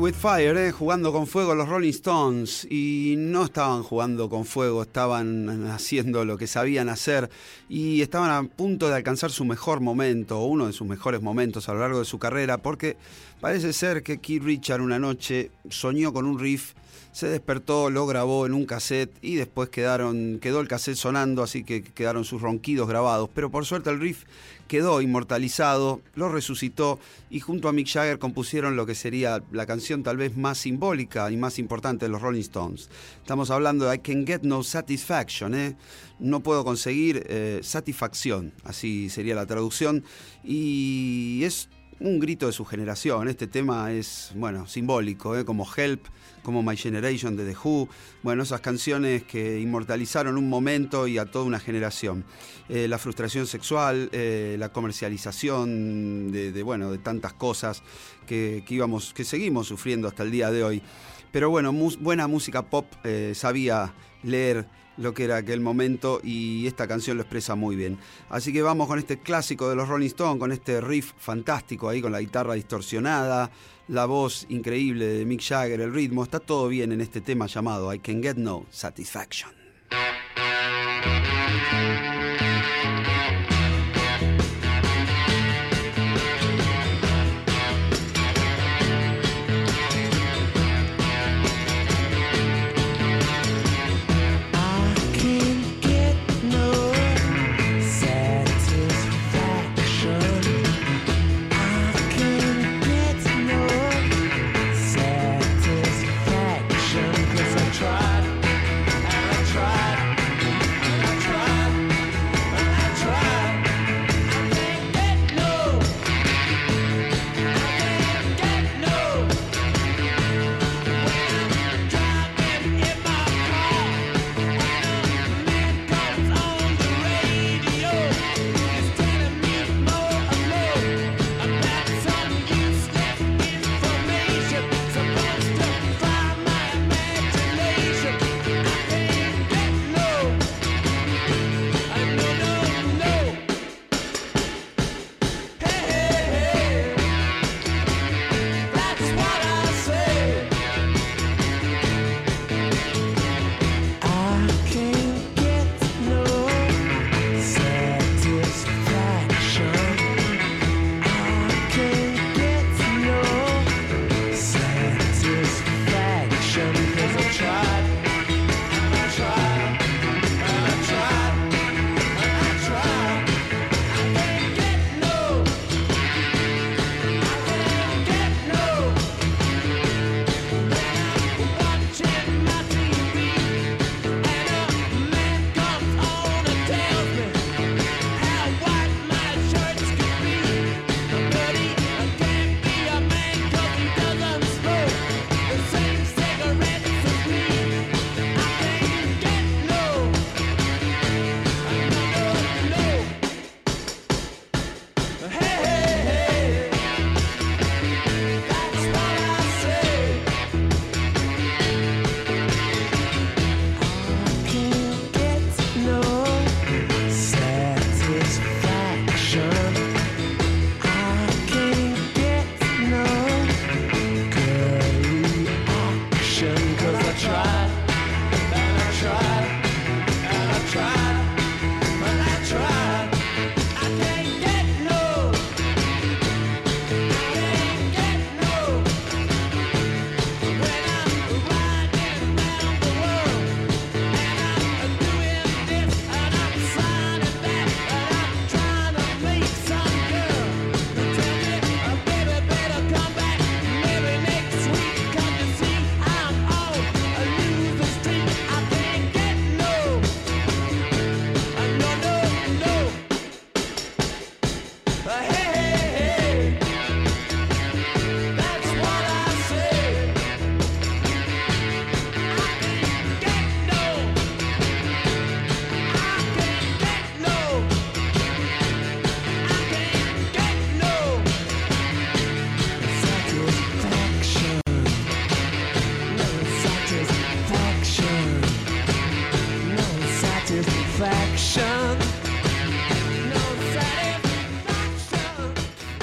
with Fire, eh, jugando con fuego los Rolling Stones. Y no estaban jugando con fuego, estaban haciendo lo que sabían hacer. Y estaban a punto de alcanzar su mejor momento, uno de sus mejores momentos a lo largo de su carrera, porque parece ser que Keith Richard una noche soñó con un riff. Se despertó, lo grabó en un cassette y después quedaron, quedó el cassette sonando, así que quedaron sus ronquidos grabados. Pero por suerte el riff quedó inmortalizado, lo resucitó y junto a Mick Jagger compusieron lo que sería la canción tal vez más simbólica y más importante de los Rolling Stones. Estamos hablando de I Can Get No Satisfaction, ¿eh? no puedo conseguir eh, satisfacción, así sería la traducción, y es un grito de su generación. Este tema es, bueno, simbólico, ¿eh? como Help, como My Generation de The Who. Bueno, esas canciones que inmortalizaron un momento y a toda una generación. Eh, la frustración sexual, eh, la comercialización de, bueno, de tantas cosas que, que, íbamos, que seguimos sufriendo hasta el día de hoy. Pero bueno, buena música pop eh, sabía leer lo que era aquel momento y esta canción lo expresa muy bien. Así que vamos con este clásico de los Rolling Stones, con este riff fantástico ahí con la guitarra distorsionada, la voz increíble de Mick Jagger, el ritmo, está todo bien en este tema llamado I Can Get No Satisfaction.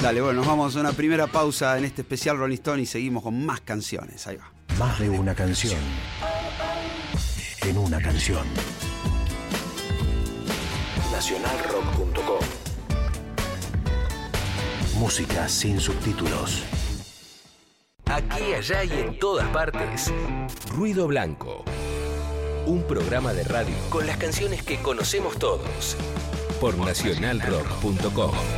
Dale, bueno, nos vamos a una primera pausa en este especial Rolling Stone y seguimos con más canciones. Ahí va. Más de una canción. En una canción. Nacionalrock.com Música sin subtítulos. Aquí, allá y en todas partes. Ruido Blanco. Un programa de radio con las canciones que conocemos todos. Por nacionalrock.com.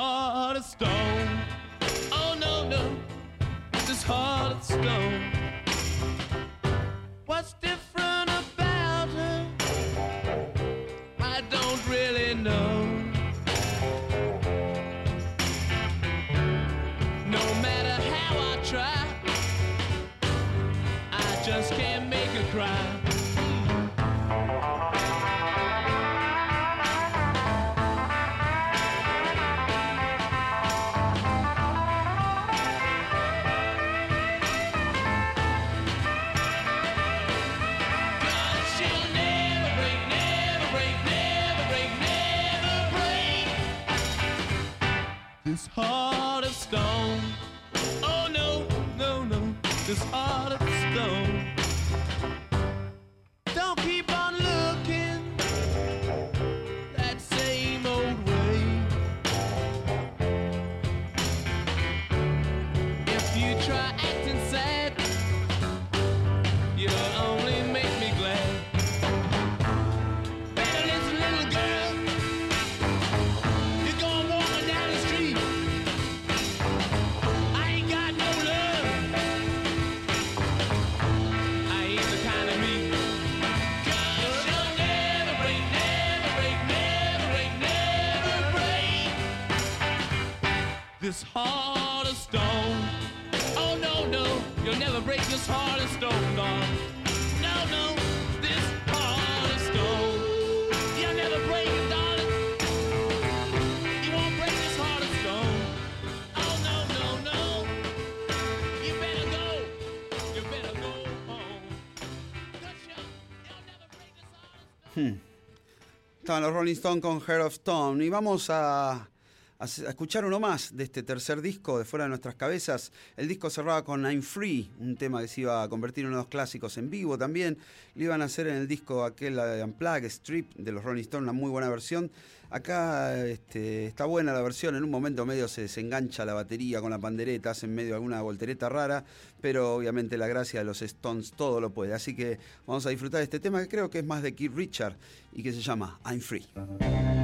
Los Rolling Stones con Heart of Stone. Y vamos a escuchar uno más de este tercer disco de Fuera de Nuestras Cabezas. El disco cerraba con I'm Free, un tema que se iba a convertir en uno de los clásicos en vivo también. Lo iban a hacer en el disco aquel de Unplugged Strip de los Rolling Stones, una muy buena versión. Acá este, está buena la versión, en un momento medio se desengancha la batería con la pandereta, hacen medio alguna voltereta rara, pero obviamente la gracia de los Stones todo lo puede. Así que vamos a disfrutar de este tema que creo que es más de Keith Richard y que se llama I'm Free. I'm free.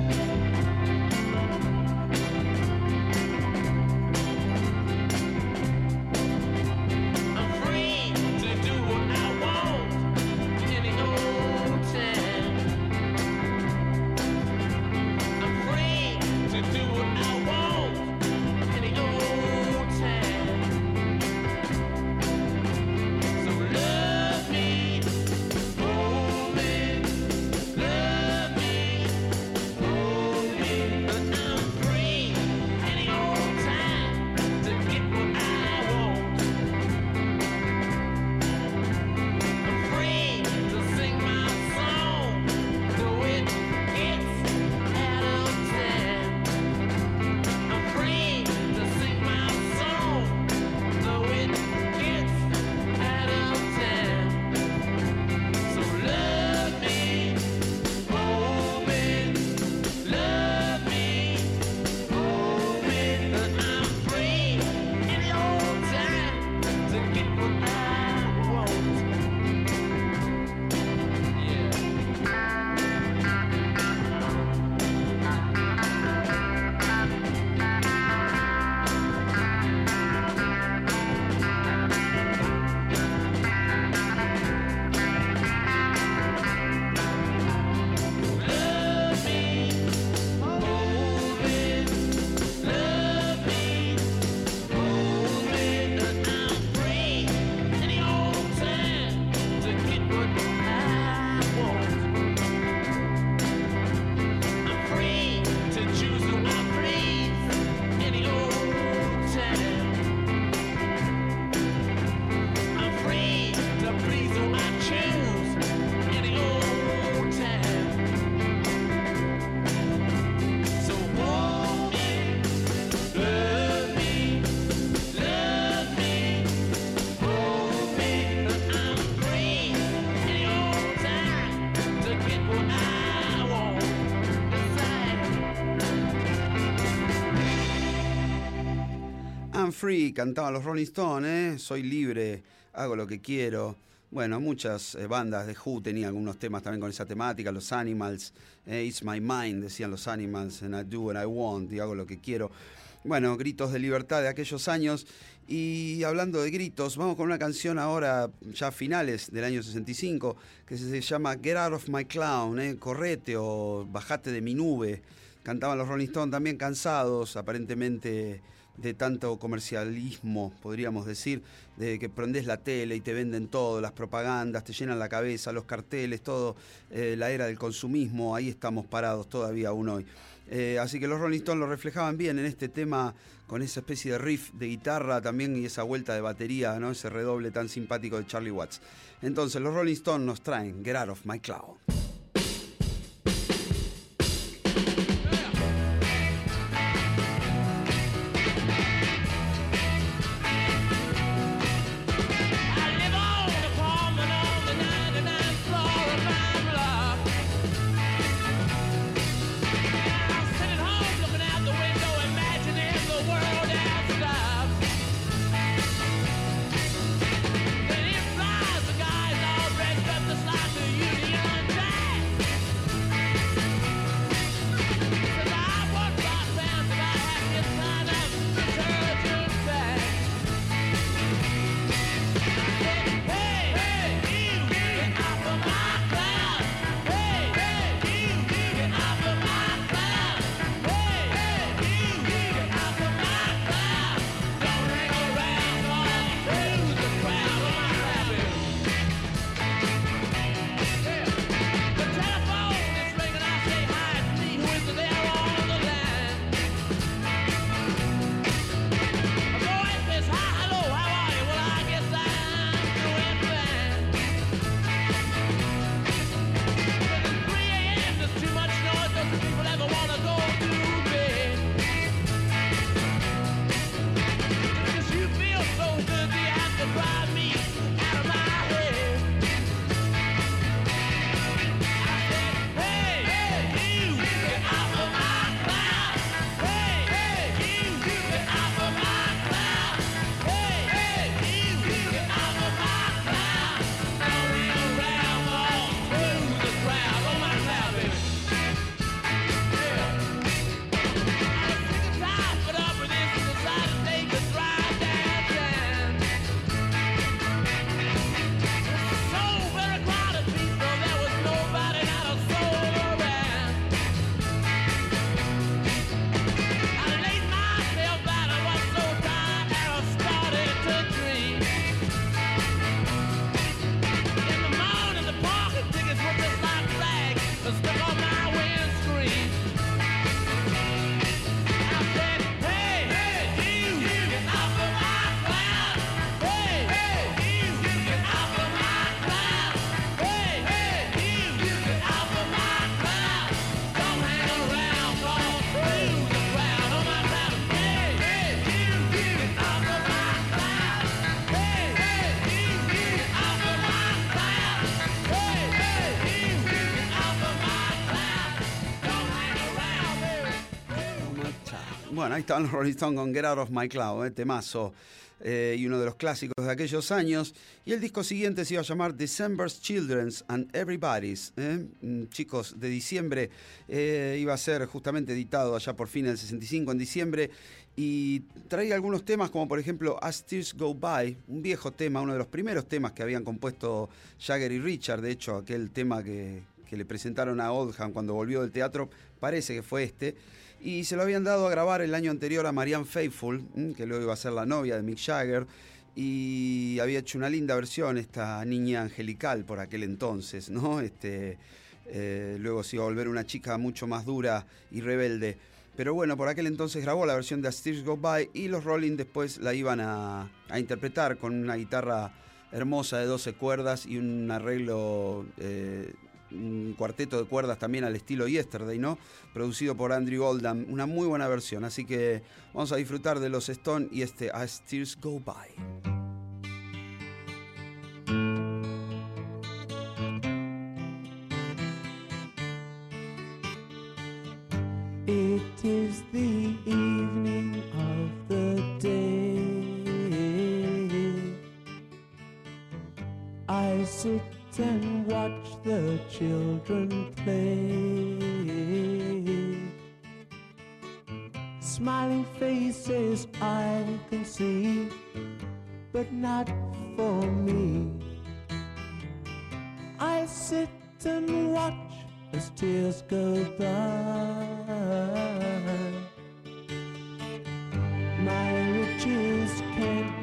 Free, cantaban los Rolling Stones, ¿eh? soy libre, hago lo que quiero. Bueno, muchas eh, bandas de Who tenían algunos temas también con esa temática, los Animals, eh, It's My Mind, decían los Animals, and I do what I want, y hago lo que quiero. Bueno, gritos de libertad de aquellos años. Y hablando de gritos, vamos con una canción ahora, ya finales del año 65, que se llama Get Out of My Clown, correte o bajate de mi nube. Cantaban los Rolling Stones también cansados, aparentemente de tanto comercialismo, podríamos decir, de que prendes la tele y te venden todo, las propagandas, te llenan la cabeza, los carteles, todo, eh, la era del consumismo, ahí estamos parados todavía aún hoy. Eh, así que los Rolling Stones lo reflejaban bien en este tema, con esa especie de riff de guitarra también y esa vuelta de batería, ¿no? ese redoble tan simpático de Charlie Watts. Entonces los Rolling Stones nos traen Get Out of My Cloud. Ahí estaban los Rolling Stones con Get Out of My Cloud, eh, temazo. eh, y uno de los clásicos de aquellos años. Y el disco siguiente se iba a llamar December's Children's and Everybody's. eh, mm, chicos, de diciembre eh, iba a ser justamente editado allá por fin del 65 en diciembre. Y traía algunos temas como por ejemplo As Tears Go By, un viejo tema, uno de los primeros temas que habían compuesto Jagger y Richard. De hecho, aquel tema que, que le presentaron a Oldham cuando volvió del teatro, parece que fue este. Y se lo habían dado a grabar el año anterior a Marianne Faithfull, mm, que luego iba a ser la novia de Mick Jagger. Y había hecho una linda versión, esta niña angelical por aquel entonces, ¿no? Este, eh, luego se iba a volver una chica mucho más dura y rebelde. Pero bueno, por aquel entonces grabó la versión de As Tears Go By y los Rolling después la iban a, a interpretar con una guitarra hermosa de 12 cuerdas y un arreglo, eh, un cuarteto de cuerdas también al estilo Yesterday, ¿no? Producido por Andrew Oldham, una muy buena versión, así que vamos a disfrutar de los Stone y este As Tears Go By. It is the evening of and watch the children play. Smiling faces I can see, but not for me. I sit and watch as tears go by. My riches can't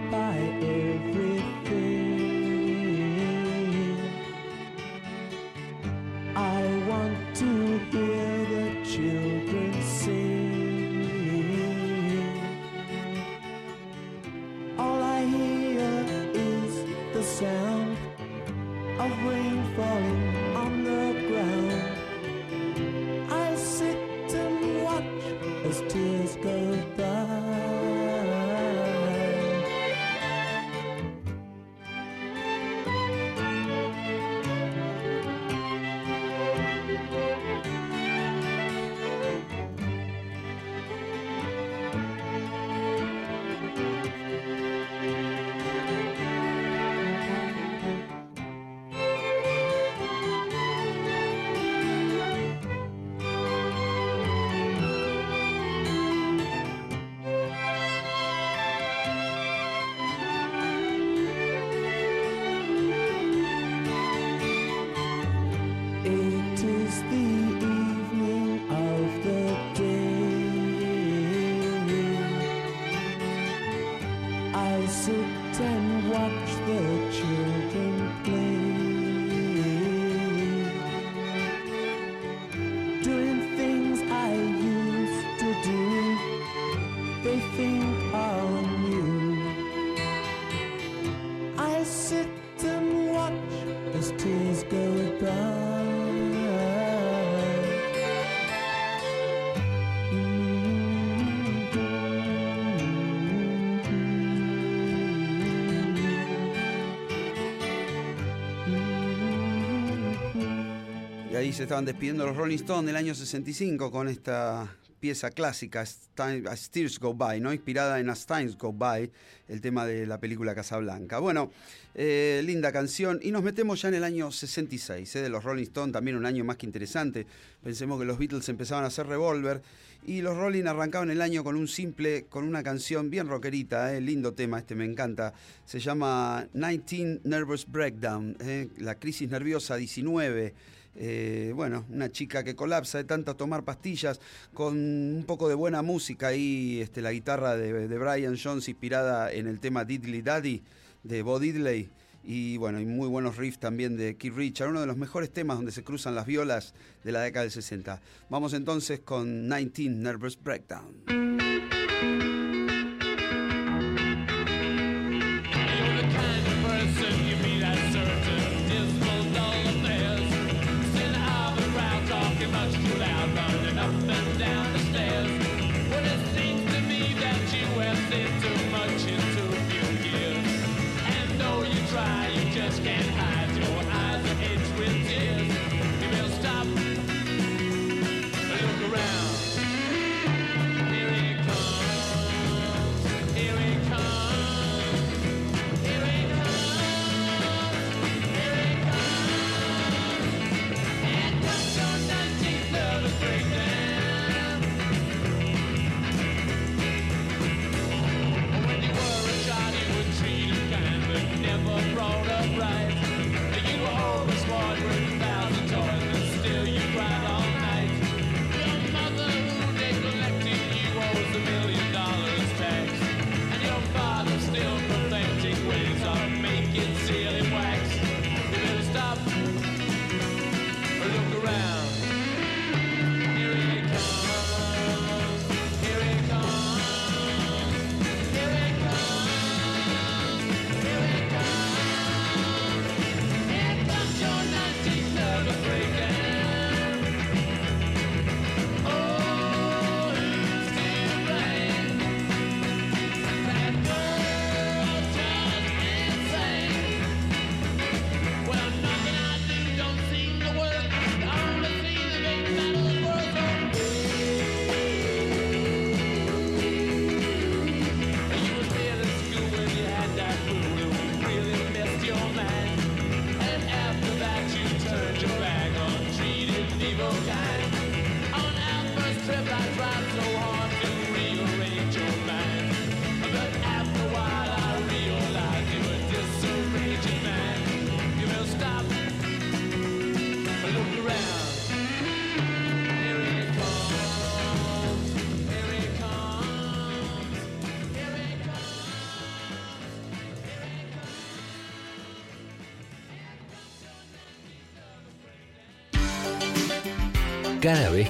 ahí se estaban despidiendo los Rolling Stones del año 65 con esta pieza clásica, As Tears Go By, ¿no? inspirada en As Times Go By, el tema de la película Casablanca. Bueno, eh, linda canción. Y nos metemos ya en el año 66, ¿eh? de los Rolling Stones, también un año más que interesante. Pensemos que los Beatles empezaban a hacer Revolver y los Rolling arrancaban el año con un simple, con una canción bien rockerita, ¿eh? lindo tema, este me encanta. Se llama 19 Nervous Breakdown, ¿eh? la crisis nerviosa 19. Eh, bueno, una chica que colapsa de tanto tomar pastillas, con un poco de buena música y este, la guitarra de, Brian Jones inspirada en el tema Diddley Daddy de Bo Diddley. Y bueno, y muy buenos riffs también de Keith Richard, uno de los mejores temas donde se cruzan las violas de la década del 60. Vamos entonces con 19 Nervous Breakdown.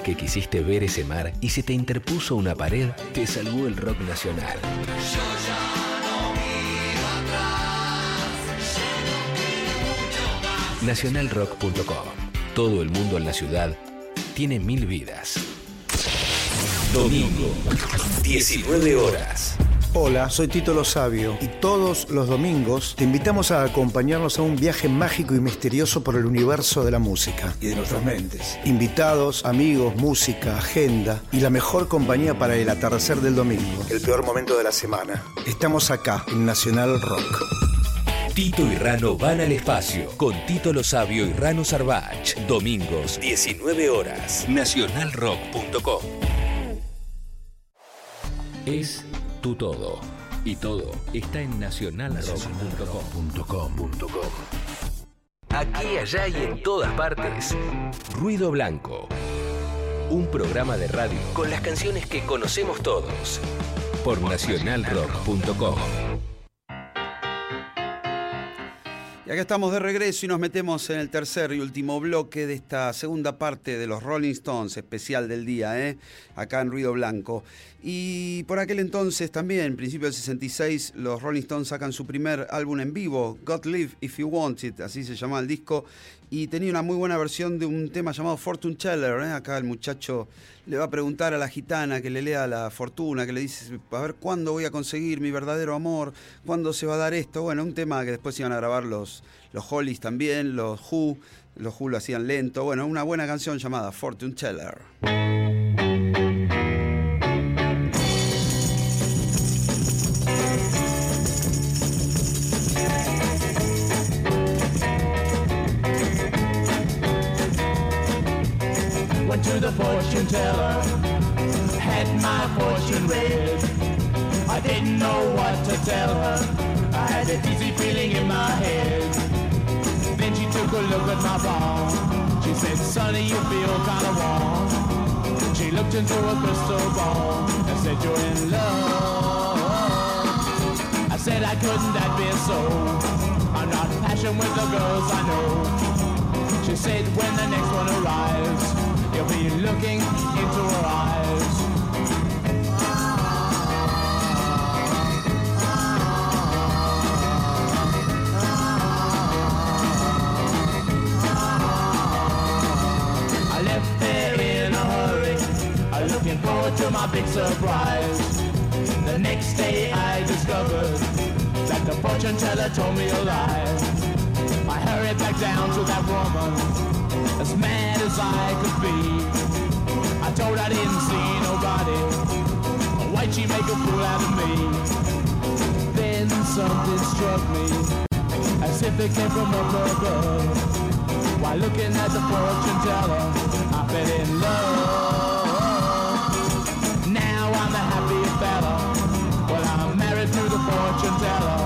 Que quisiste ver ese mar y se te interpuso una pared, te salvó el rock nacional. Nacionalrock.com. Todo el mundo en la ciudad tiene mil vidas. Domingo, 19 horas. Hola, soy Tito Lo Sabio y todos los domingos te invitamos a acompañarnos a un viaje mágico y misterioso por el universo de la música y de nuestras mentes. Invitados, amigos, música, agenda y la mejor compañía para el atardecer del domingo, el peor momento de la semana. Estamos acá en Nacional Rock. Tito y Rano van al espacio con Tito Lo Sabio y Rano Sarbach. Domingos, 19 horas. Nacionalrock.com. Es tu todo. Y todo está en nacionalrock.com. Aquí, allá y en todas partes. Ruido Blanco. Un programa de radio con las canciones que conocemos todos. Por nacionalrock.com. Y acá estamos de regreso y nos metemos en el tercer y último bloque de esta segunda parte de los Rolling Stones, especial del día, ¿eh? acá en Ruido Blanco. Y por aquel entonces también, en principio del 66, los Rolling Stones sacan su primer álbum en vivo, God Live If You Want It, así se llama el disco, y tenía una muy buena versión de un tema llamado Fortune Teller. ¿eh? Acá el muchacho le va a preguntar a la gitana que le lea la fortuna, que le dice, a ver cuándo voy a conseguir mi verdadero amor, cuándo se va a dar esto. Bueno, un tema que después iban a grabar los, los Hollies también, los Who, los Who lo hacían lento. Bueno, una buena canción llamada Fortune Teller. Tell her. I had a dizzy feeling in my head. Then she took a look at my palm. She said, Sonny, you feel kinda warm. She looked into a crystal ball and said, You're in love. I said, I couldn't that be so. I'm not passion with the girls I know. She said, When the next one arrives, you'll be looking into her eyes. To my big surprise. The next day I discovered that the fortune teller told me a lie. I hurried back down to that woman, as mad as I could be. I told I didn't see nobody. Why'd she make a fool out of me? Then something struck me, as if it came from up above. While looking at the fortune teller, I fell in love. Now I'm a happy fella. Well, I'm married to the fortune teller.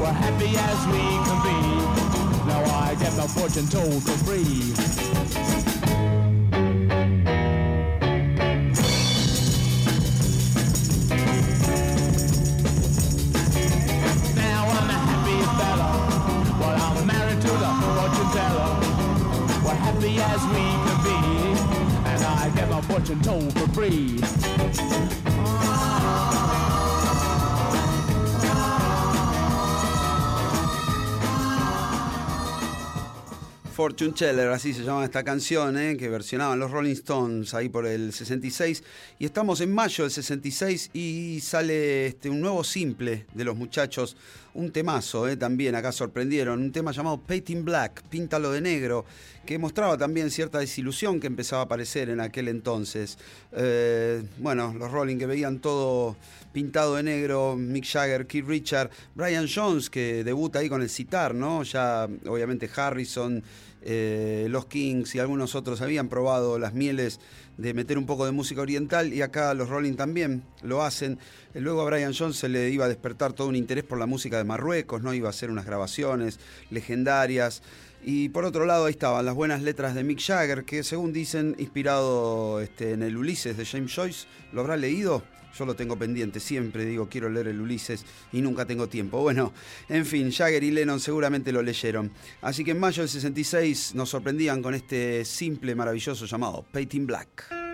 We're happy as we can be. Now I get my fortune told for free. Now I'm a happy fella. Well, I'm married to the fortune teller. We're happy as we can be. And I get my fortune told for free. Fortune Teller, así se llama esta canción, ¿eh? que versionaban los Rolling Stones ahí por el 66. Y estamos en mayo del 66 y sale este, un nuevo simple de los muchachos, un temazo ¿eh? también, acá sorprendieron, un tema llamado Painting Black, Píntalo de Negro, que mostraba también cierta desilusión que empezaba a aparecer en aquel entonces. Eh, bueno, los Rolling que veían todo pintado de negro, Mick Jagger, Keith Richard, Brian Jones que debuta ahí con el citar, ¿no? Ya obviamente Harrison, eh, los Kings y algunos otros habían probado las mieles de meter un poco de música oriental y acá los Rolling también lo hacen. Eh, Luego a Brian Jones se le iba a despertar todo un interés por la música Marruecos, ¿no? Iba a hacer unas grabaciones legendarias. Y por otro lado, ahí estaban las buenas letras de Mick Jagger, que según dicen, inspirado este, en el Ulises de James Joyce. ¿Lo habrá leído? Yo lo tengo pendiente, siempre digo quiero leer el Ulises y nunca tengo tiempo. Bueno, en fin, Jagger y Lennon seguramente lo leyeron. Así que en mayo del 66 nos sorprendían con este simple, maravilloso llamado Painting Black.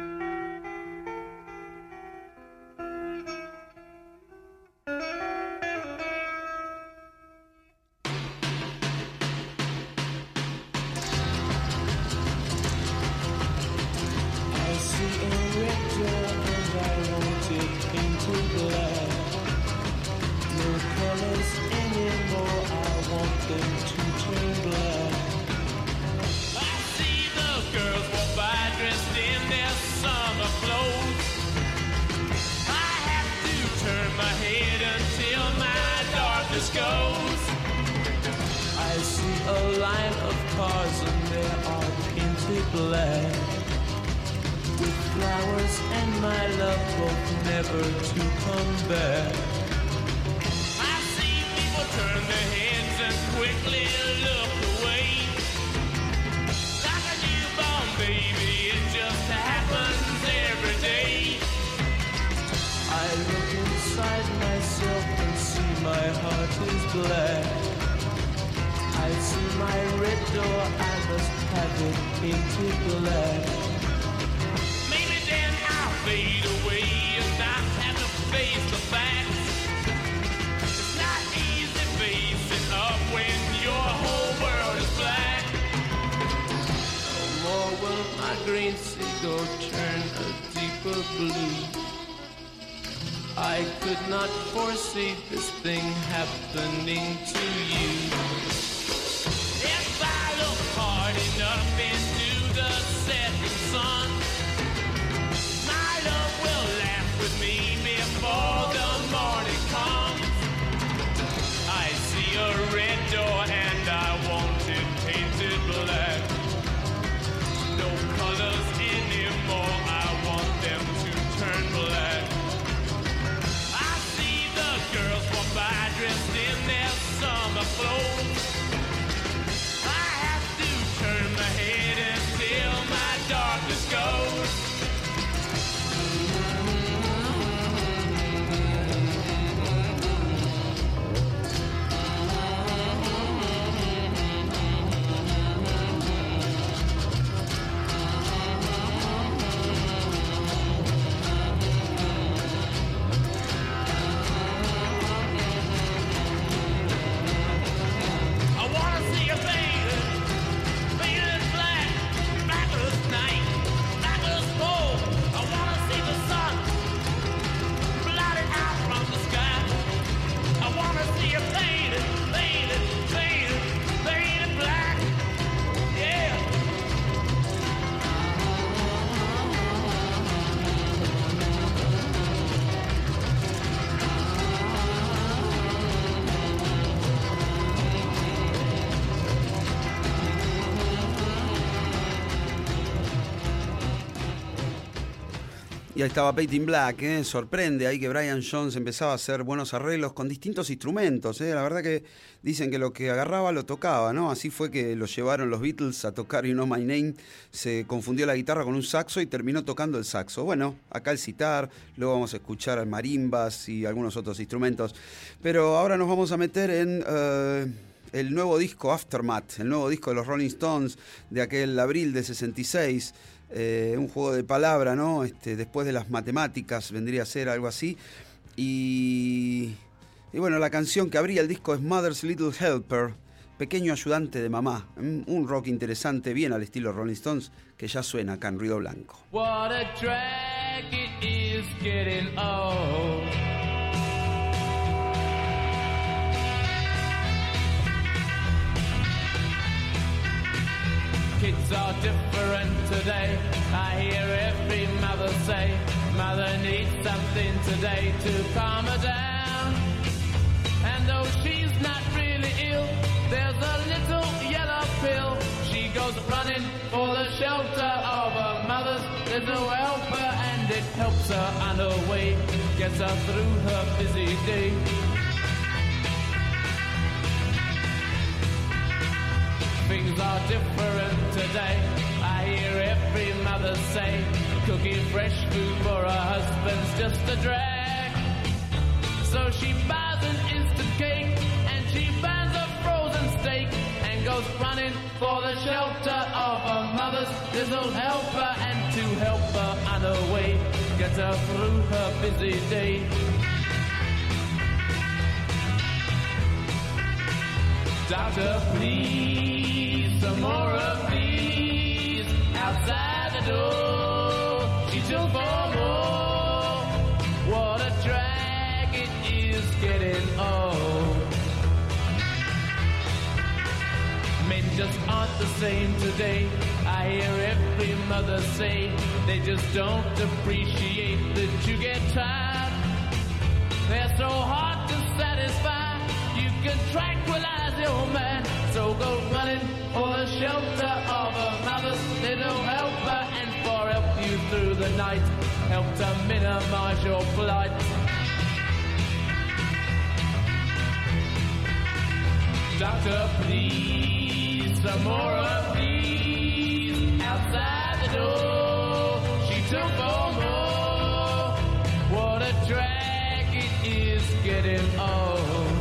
Y ahí estaba Painting Black, ¿eh? sorprende ahí que Brian Jones empezaba a hacer buenos arreglos con distintos instrumentos. ¿eh? La verdad que dicen que lo que agarraba lo tocaba, ¿no? Así fue que lo llevaron los Beatles a tocar You Know My Name. Se confundió la guitarra con un saxo y terminó tocando el saxo. Bueno, acá el citar, luego vamos a escuchar marimbas y algunos otros instrumentos. Pero ahora nos vamos a meter en. eh, el nuevo disco Aftermath, el nuevo disco de los Rolling Stones de aquel abril de 66, eh, un juego de palabra, ¿no? Este, después de las matemáticas vendría a ser algo así. Y, y bueno, la canción que abría el disco es Mother's Little Helper, pequeño ayudante de mamá. Un rock interesante, bien al estilo Rolling Stones, que ya suena acá en Ruido Blanco. Kids are different today. I hear every mother say, Mother needs something today to calm her down. And though she's not really ill, there's a little yellow pill. She goes running for the shelter of her mother's little helper, and it helps her on her way, gets her through her busy day. Things are different today. I hear every mother say, cooking fresh food for her husband's just a drag. So she buys an instant cake and she buys a frozen steak and goes running for the shelter of her mother's little helper and to help her on her way, get her through her busy day. Doctor, please, some more of these outside the door. She took for more. What a drag it is getting old. Men just aren't the same today. I hear every mother say they just don't appreciate that you get tired. They're so hard to satisfy. Can tranquilize your man. So go running for the shelter of a mother's little helper and for help you through the night. Help to minimize your plight. Doctor, please, some more of these outside the door. She took for more. What a drag it is getting old.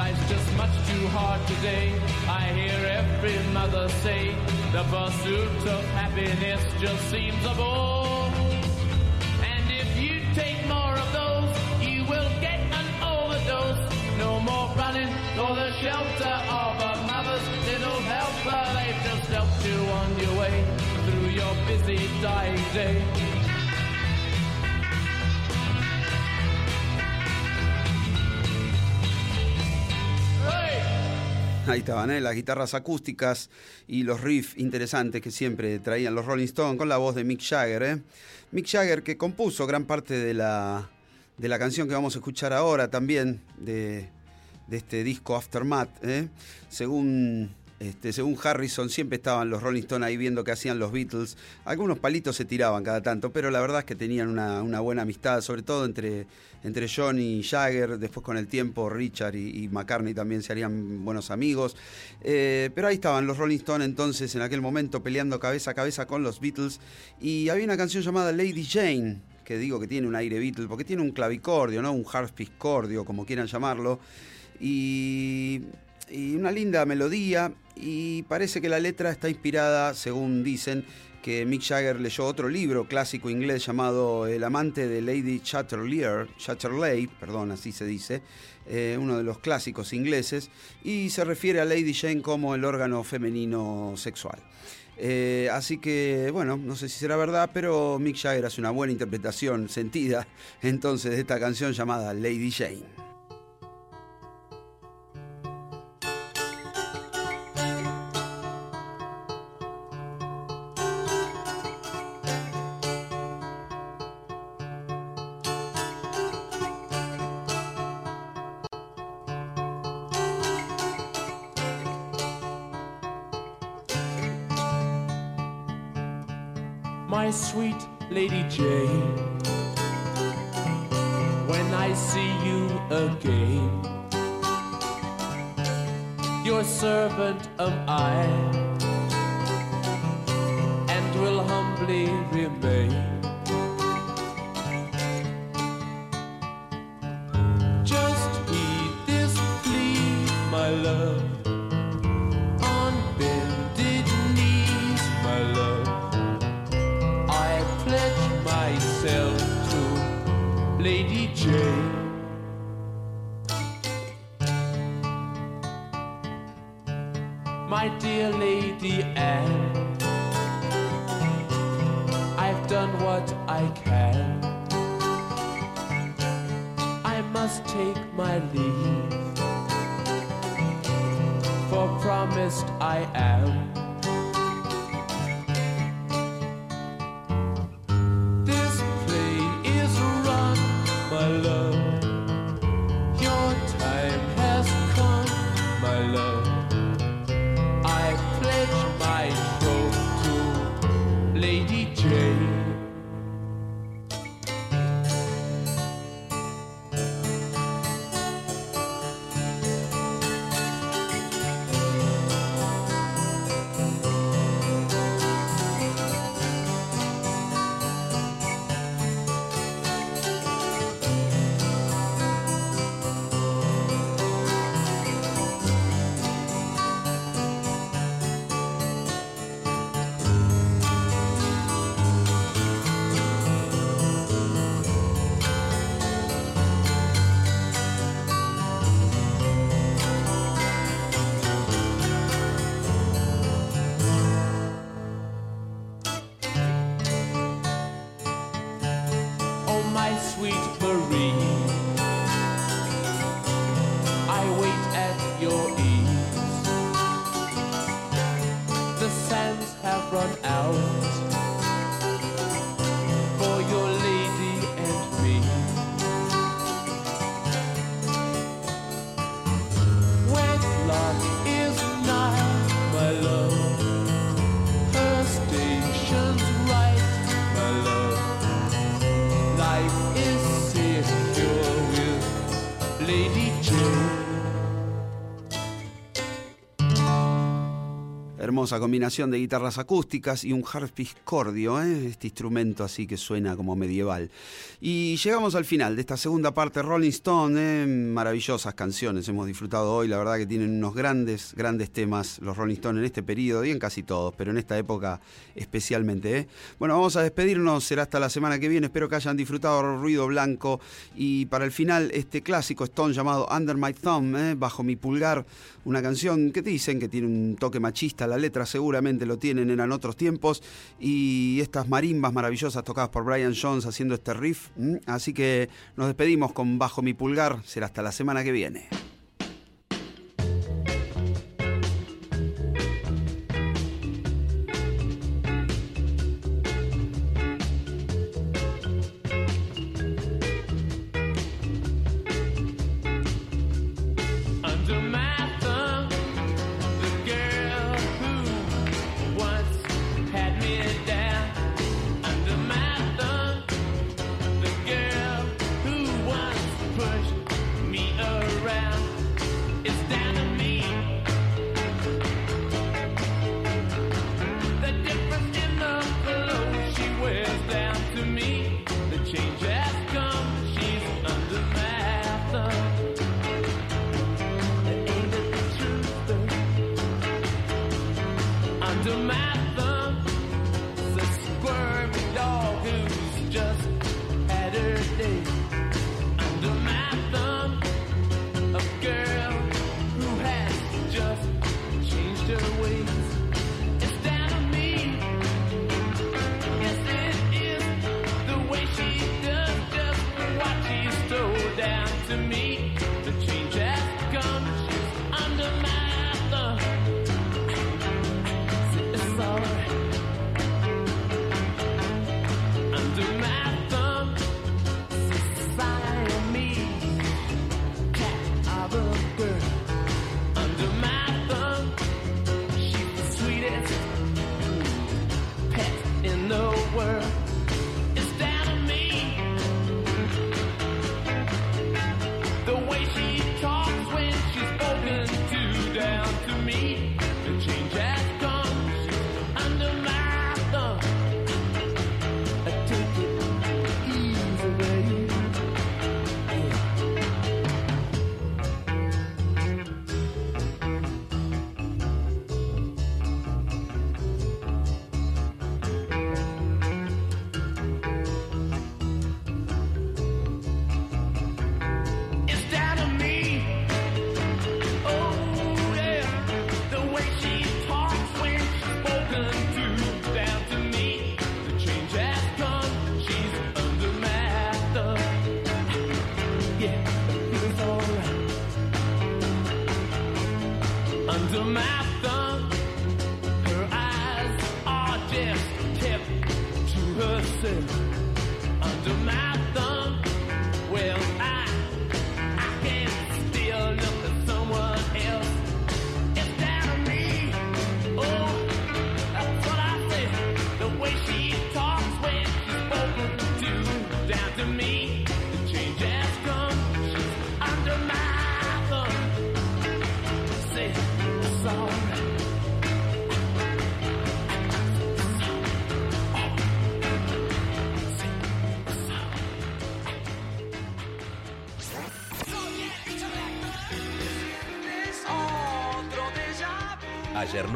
Life's just much too hard today. I hear every mother say the pursuit of happiness just seems a bore. And if you take more of those, you will get an overdose. No more running for the shelter of a mother's little helper. They've just helped you on your way through your busy dying day. Ahí estaban, ¿eh? las guitarras acústicas y los riffs interesantes que siempre traían los Rolling Stones con la voz de Mick Jagger. ¿eh? Mick Jagger que compuso gran parte de la, de la canción que vamos a escuchar ahora también de, de este disco Aftermath. ¿eh? Según, este, según Harrison siempre estaban los Rolling Stones ahí viendo qué hacían los Beatles. Algunos palitos se tiraban cada tanto, pero la verdad es que tenían una, una buena amistad, sobre todo entre, entre John y Jagger. Después con el tiempo Richard y, McCartney también se harían buenos amigos. Eh, pero ahí estaban los Rolling Stones entonces en aquel momento peleando cabeza a cabeza con los Beatles. Y había una canción llamada Lady Jane que digo que tiene un aire Beatle, porque tiene un clavicordio, ¿no? Un harpsichordio, como quieran llamarlo. Y, y una linda melodía. Y parece que la letra está inspirada, según dicen, que Mick Jagger leyó otro libro clásico inglés llamado El amante de Lady Chatterley, Chatterley perdón, así se dice, eh, uno de los clásicos ingleses, y se refiere a Lady Jane como el órgano femenino sexual. Eh, así que, bueno, no sé si será verdad, pero Mick Jagger hace una buena interpretación sentida entonces de esta canción llamada Lady Jane. Combinación de guitarras acústicas y un harpiscordio, ¿eh? este instrumento así que suena como medieval. Y llegamos al final de esta segunda parte, Rolling Stone, ¿eh? maravillosas canciones hemos disfrutado hoy, la verdad que tienen unos grandes, grandes temas los Rolling Stone en este periodo y en casi todos, pero en esta época especialmente. ¿eh? Bueno, vamos a despedirnos, será hasta la semana que viene, espero que hayan disfrutado Ruido Blanco y para el final este clásico Stone llamado Under My Thumb, ¿eh? bajo mi pulgar, una canción que dicen que tiene un toque machista, la letra seguramente lo tienen, eran otros tiempos, y estas marimbas maravillosas tocadas por Brian Jones haciendo este riff. Así que nos despedimos con Bajo mi pulgar, será hasta la semana que viene.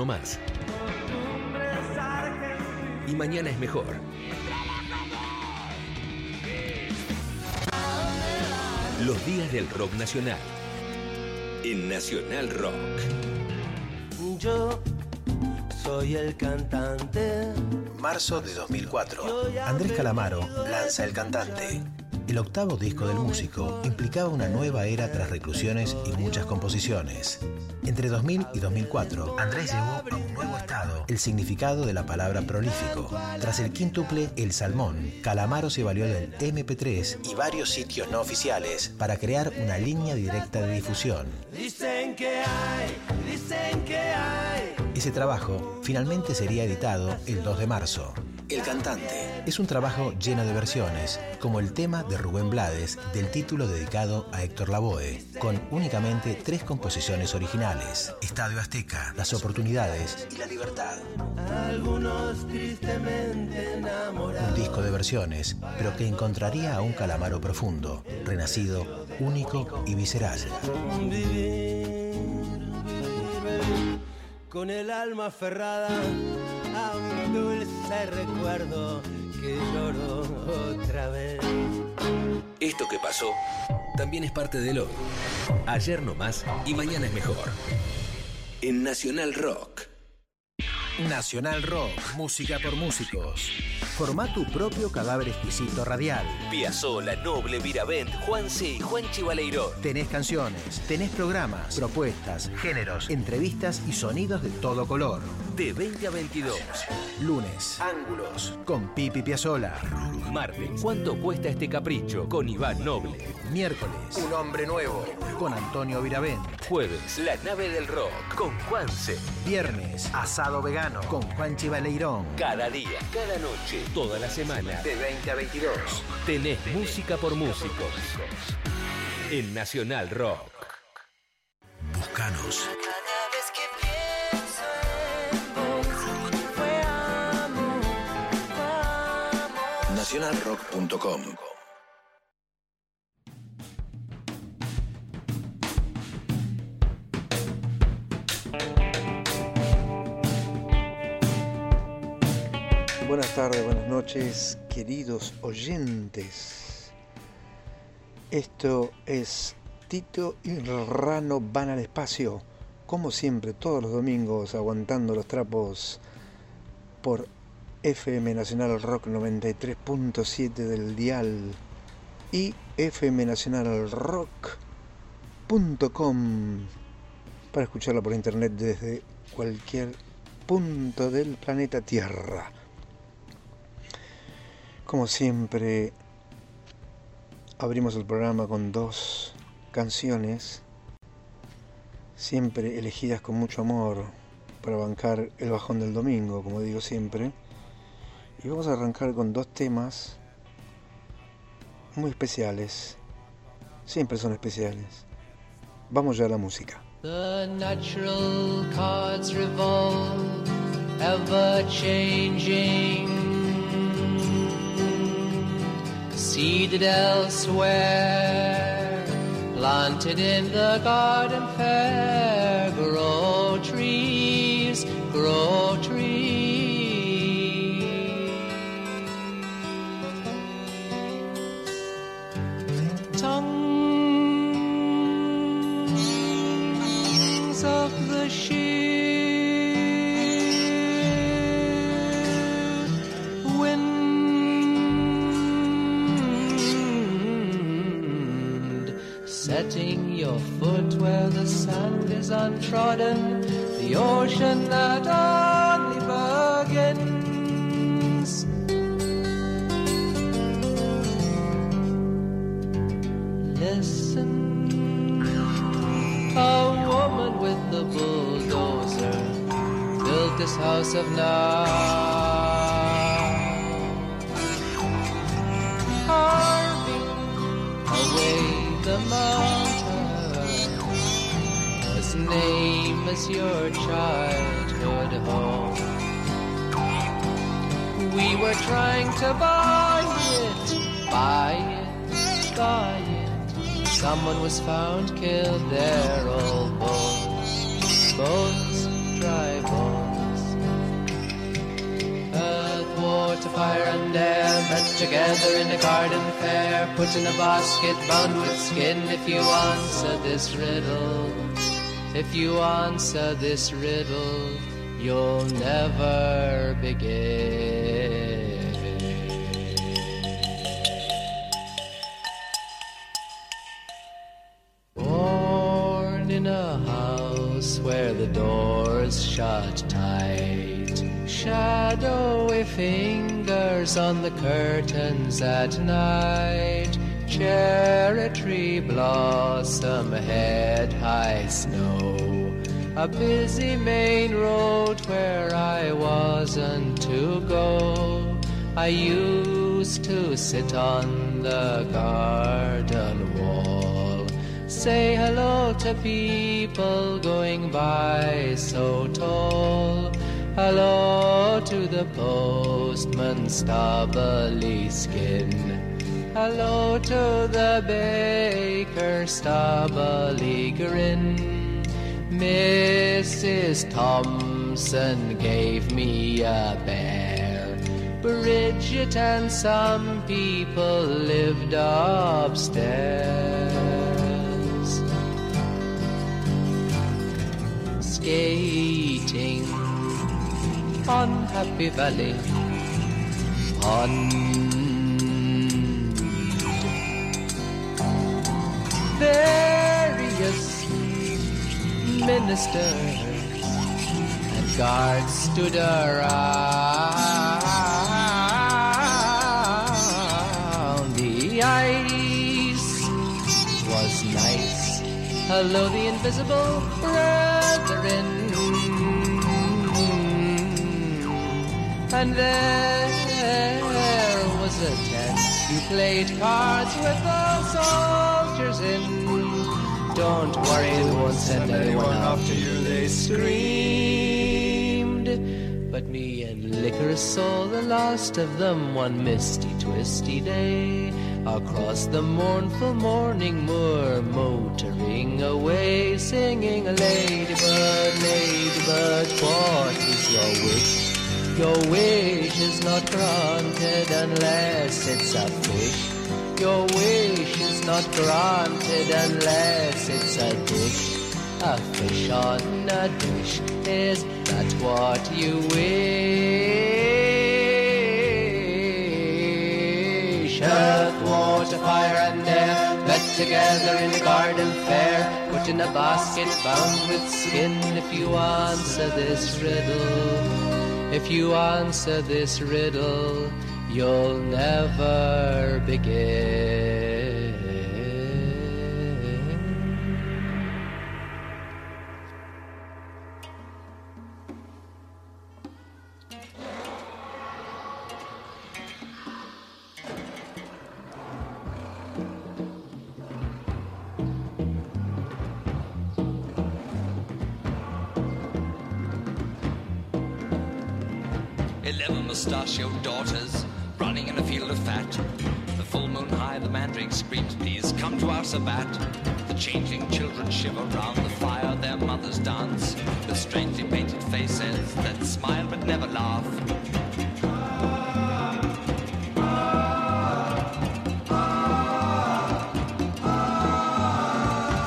Más. Y mañana es mejor. Los días del rock nacional. En Nacional Rock. Yo soy el cantante. Marzo de 2004. Andrés Calamaro lanza El Cantante. El octavo disco del músico implicaba una nueva era tras reclusiones y muchas composiciones. Entre 2000 y 2004, Andrés llevó a un nuevo estado el significado de la palabra prolífico. Tras el quíntuple El Salmón, Calamaro se valió del MP3 y varios sitios no oficiales para crear una línea directa de difusión. Dicen que hay, dicen que hay. Ese trabajo finalmente sería editado el 2 de marzo. El cantante es un trabajo lleno de versiones, como el tema de Rubén Blades del título dedicado a Héctor Lavoe, con únicamente tres composiciones originales: Estadio Azteca, Las Oportunidades y La Libertad. Algunos tristemente enamorados. Un disco de versiones, pero que encontraría a un calamaro profundo, renacido, único y visceral. Vivir, vivir, vivir con el alma aferrada a un dulce recuerdo que lloro otra vez. Esto que pasó también es parte del hoy. Ayer no más y mañana es mejor. En Nacional Rock. Nacional Rock, música por músicos. Forma tu propio cadáver exquisito radial. Piazzola, Noble, Viravent, Juanse y Juan Chivaleiro. Tenés canciones, tenés programas, propuestas, géneros, entrevistas y sonidos de todo color. De 20 a 22. Lunes, Ángulos, con Pipi Piazzola. Martes, ¿cuánto cuesta este capricho? Con Iván Noble. Miércoles, Un hombre nuevo, con Antonio Viravent. Jueves, La nave del rock con Juanse. Viernes, Asado Vegano, con Juan Chivaleirón. Cada día, cada noche, toda la semana. De 20 a 22. Tenés música por músicos. En Nacional Rock. Buscanos. Cada Buenas tardes, buenas noches, queridos oyentes. Esto es Tito y Rano van al espacio, como siempre, todos los domingos, aguantando los trapos por FM Nacional Rock 93.7 del dial y FM Nacional Rock.com para escucharla por internet desde cualquier punto del planeta Tierra. Como siempre, abrimos el programa con dos canciones, siempre elegidas con mucho amor para bancar el bajón del domingo, como digo siempre. Y vamos a arrancar con dos temas muy especiales, siempre son especiales. Vamos ya a la música. Seeded elsewhere, planted in the garden fair, is untrodden, the ocean that only begins. Listen, a woman with the bulldozer built this house of now. Carving away the as name as your childhood home. We were trying to buy it, buy it, buy it. Someone was found killed there, old bones, bones, dry bones. Earth, water, fire, and air met together in a garden fair. Put in a basket bound with skin. If you answer this riddle, if you answer this riddle, you'll never begin. Born in a house where the doors shut tight, shadowy fingers on the curtains at night Cherry tree blossom, head high snow. A busy main road where I wasn't to go. I used to sit on the garden wall. Say hello to people going by so tall. Hello to the postman, stubbly skin. Hello to the baker, stubbly grin. Mrs. Thompson gave me a bear. Bridget and some people lived upstairs. Skating on Happy Valley Pond. Various ministers and guards stood around. The ice was nice. Hello, the invisible brethren. And there was a tent. You played cards with us soldiers in. Don't worry, they won't send anyone after you, they screamed. But me and Licorice saw the last of them one misty, twisty day. Across the mournful morning moor, motoring away, singing, a Ladybird, Ladybird, what is your wish? Your wish is not granted unless it's a fish. Your wish is not granted unless it's a dish. A fish on a dish. Is that what you wish? Earth, water, fire, and air met together in a garden fair. Put in a basket bound with skin if you answer this riddle. If you answer this riddle, you'll never begin. Eleven mustachioed daughters running in a field of fat. The full moon high, the mandrake screams, Please come to our sabbat. The changing children shiver round the fire, their mothers dance with strangely painted faces that smile but never laugh.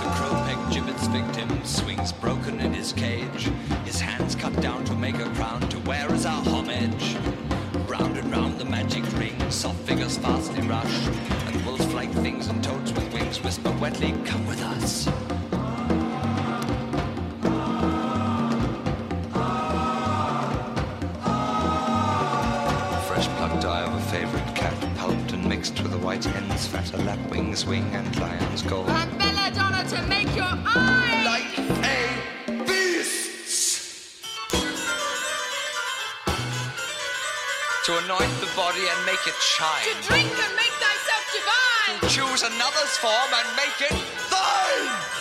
The crow peg gibbet's victim swings broken in his cage, his hands cut down to make a crown to wear figures fastly rush, and wolf-like things and toads with wings whisper wetly, "Come with us." Fresh plucked eye of a favorite cat, pulped and mixed with a white hen's fat, a lapwing's wing and lion's gold. And belladonna to make your eye like To anoint the body and make it shine. To drink and make thyself divine. To choose another's form and make it thine.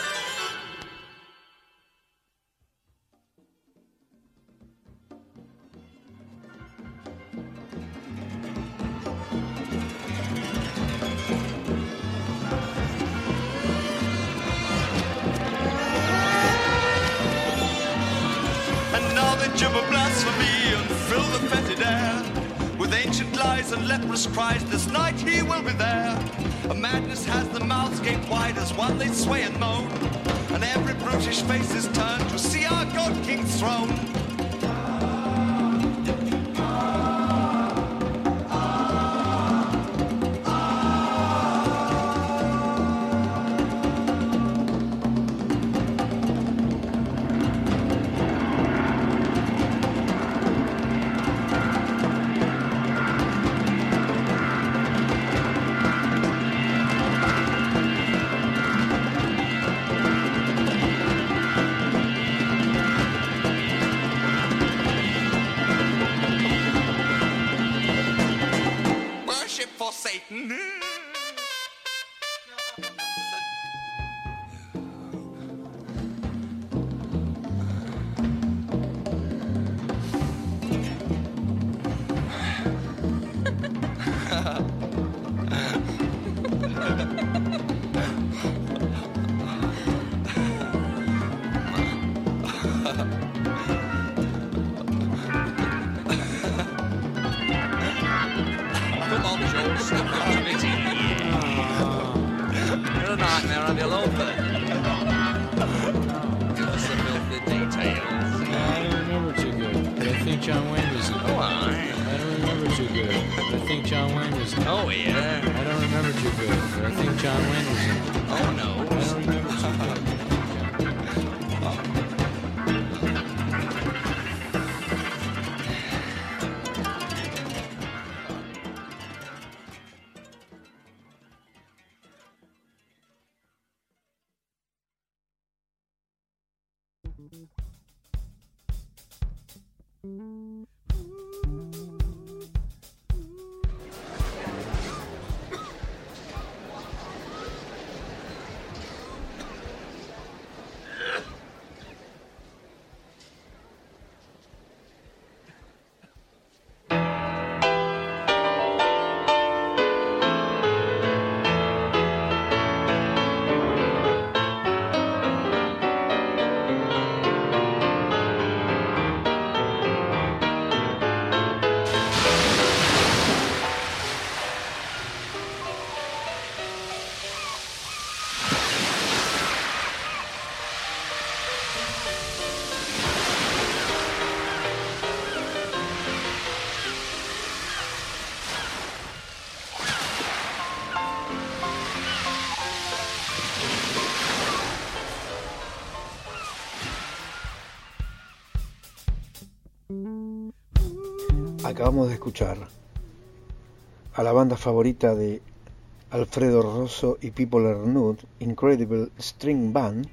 Acabamos de escuchar a la banda favorita de Alfredo Rosso y Pipo Lernud, Incredible String Band,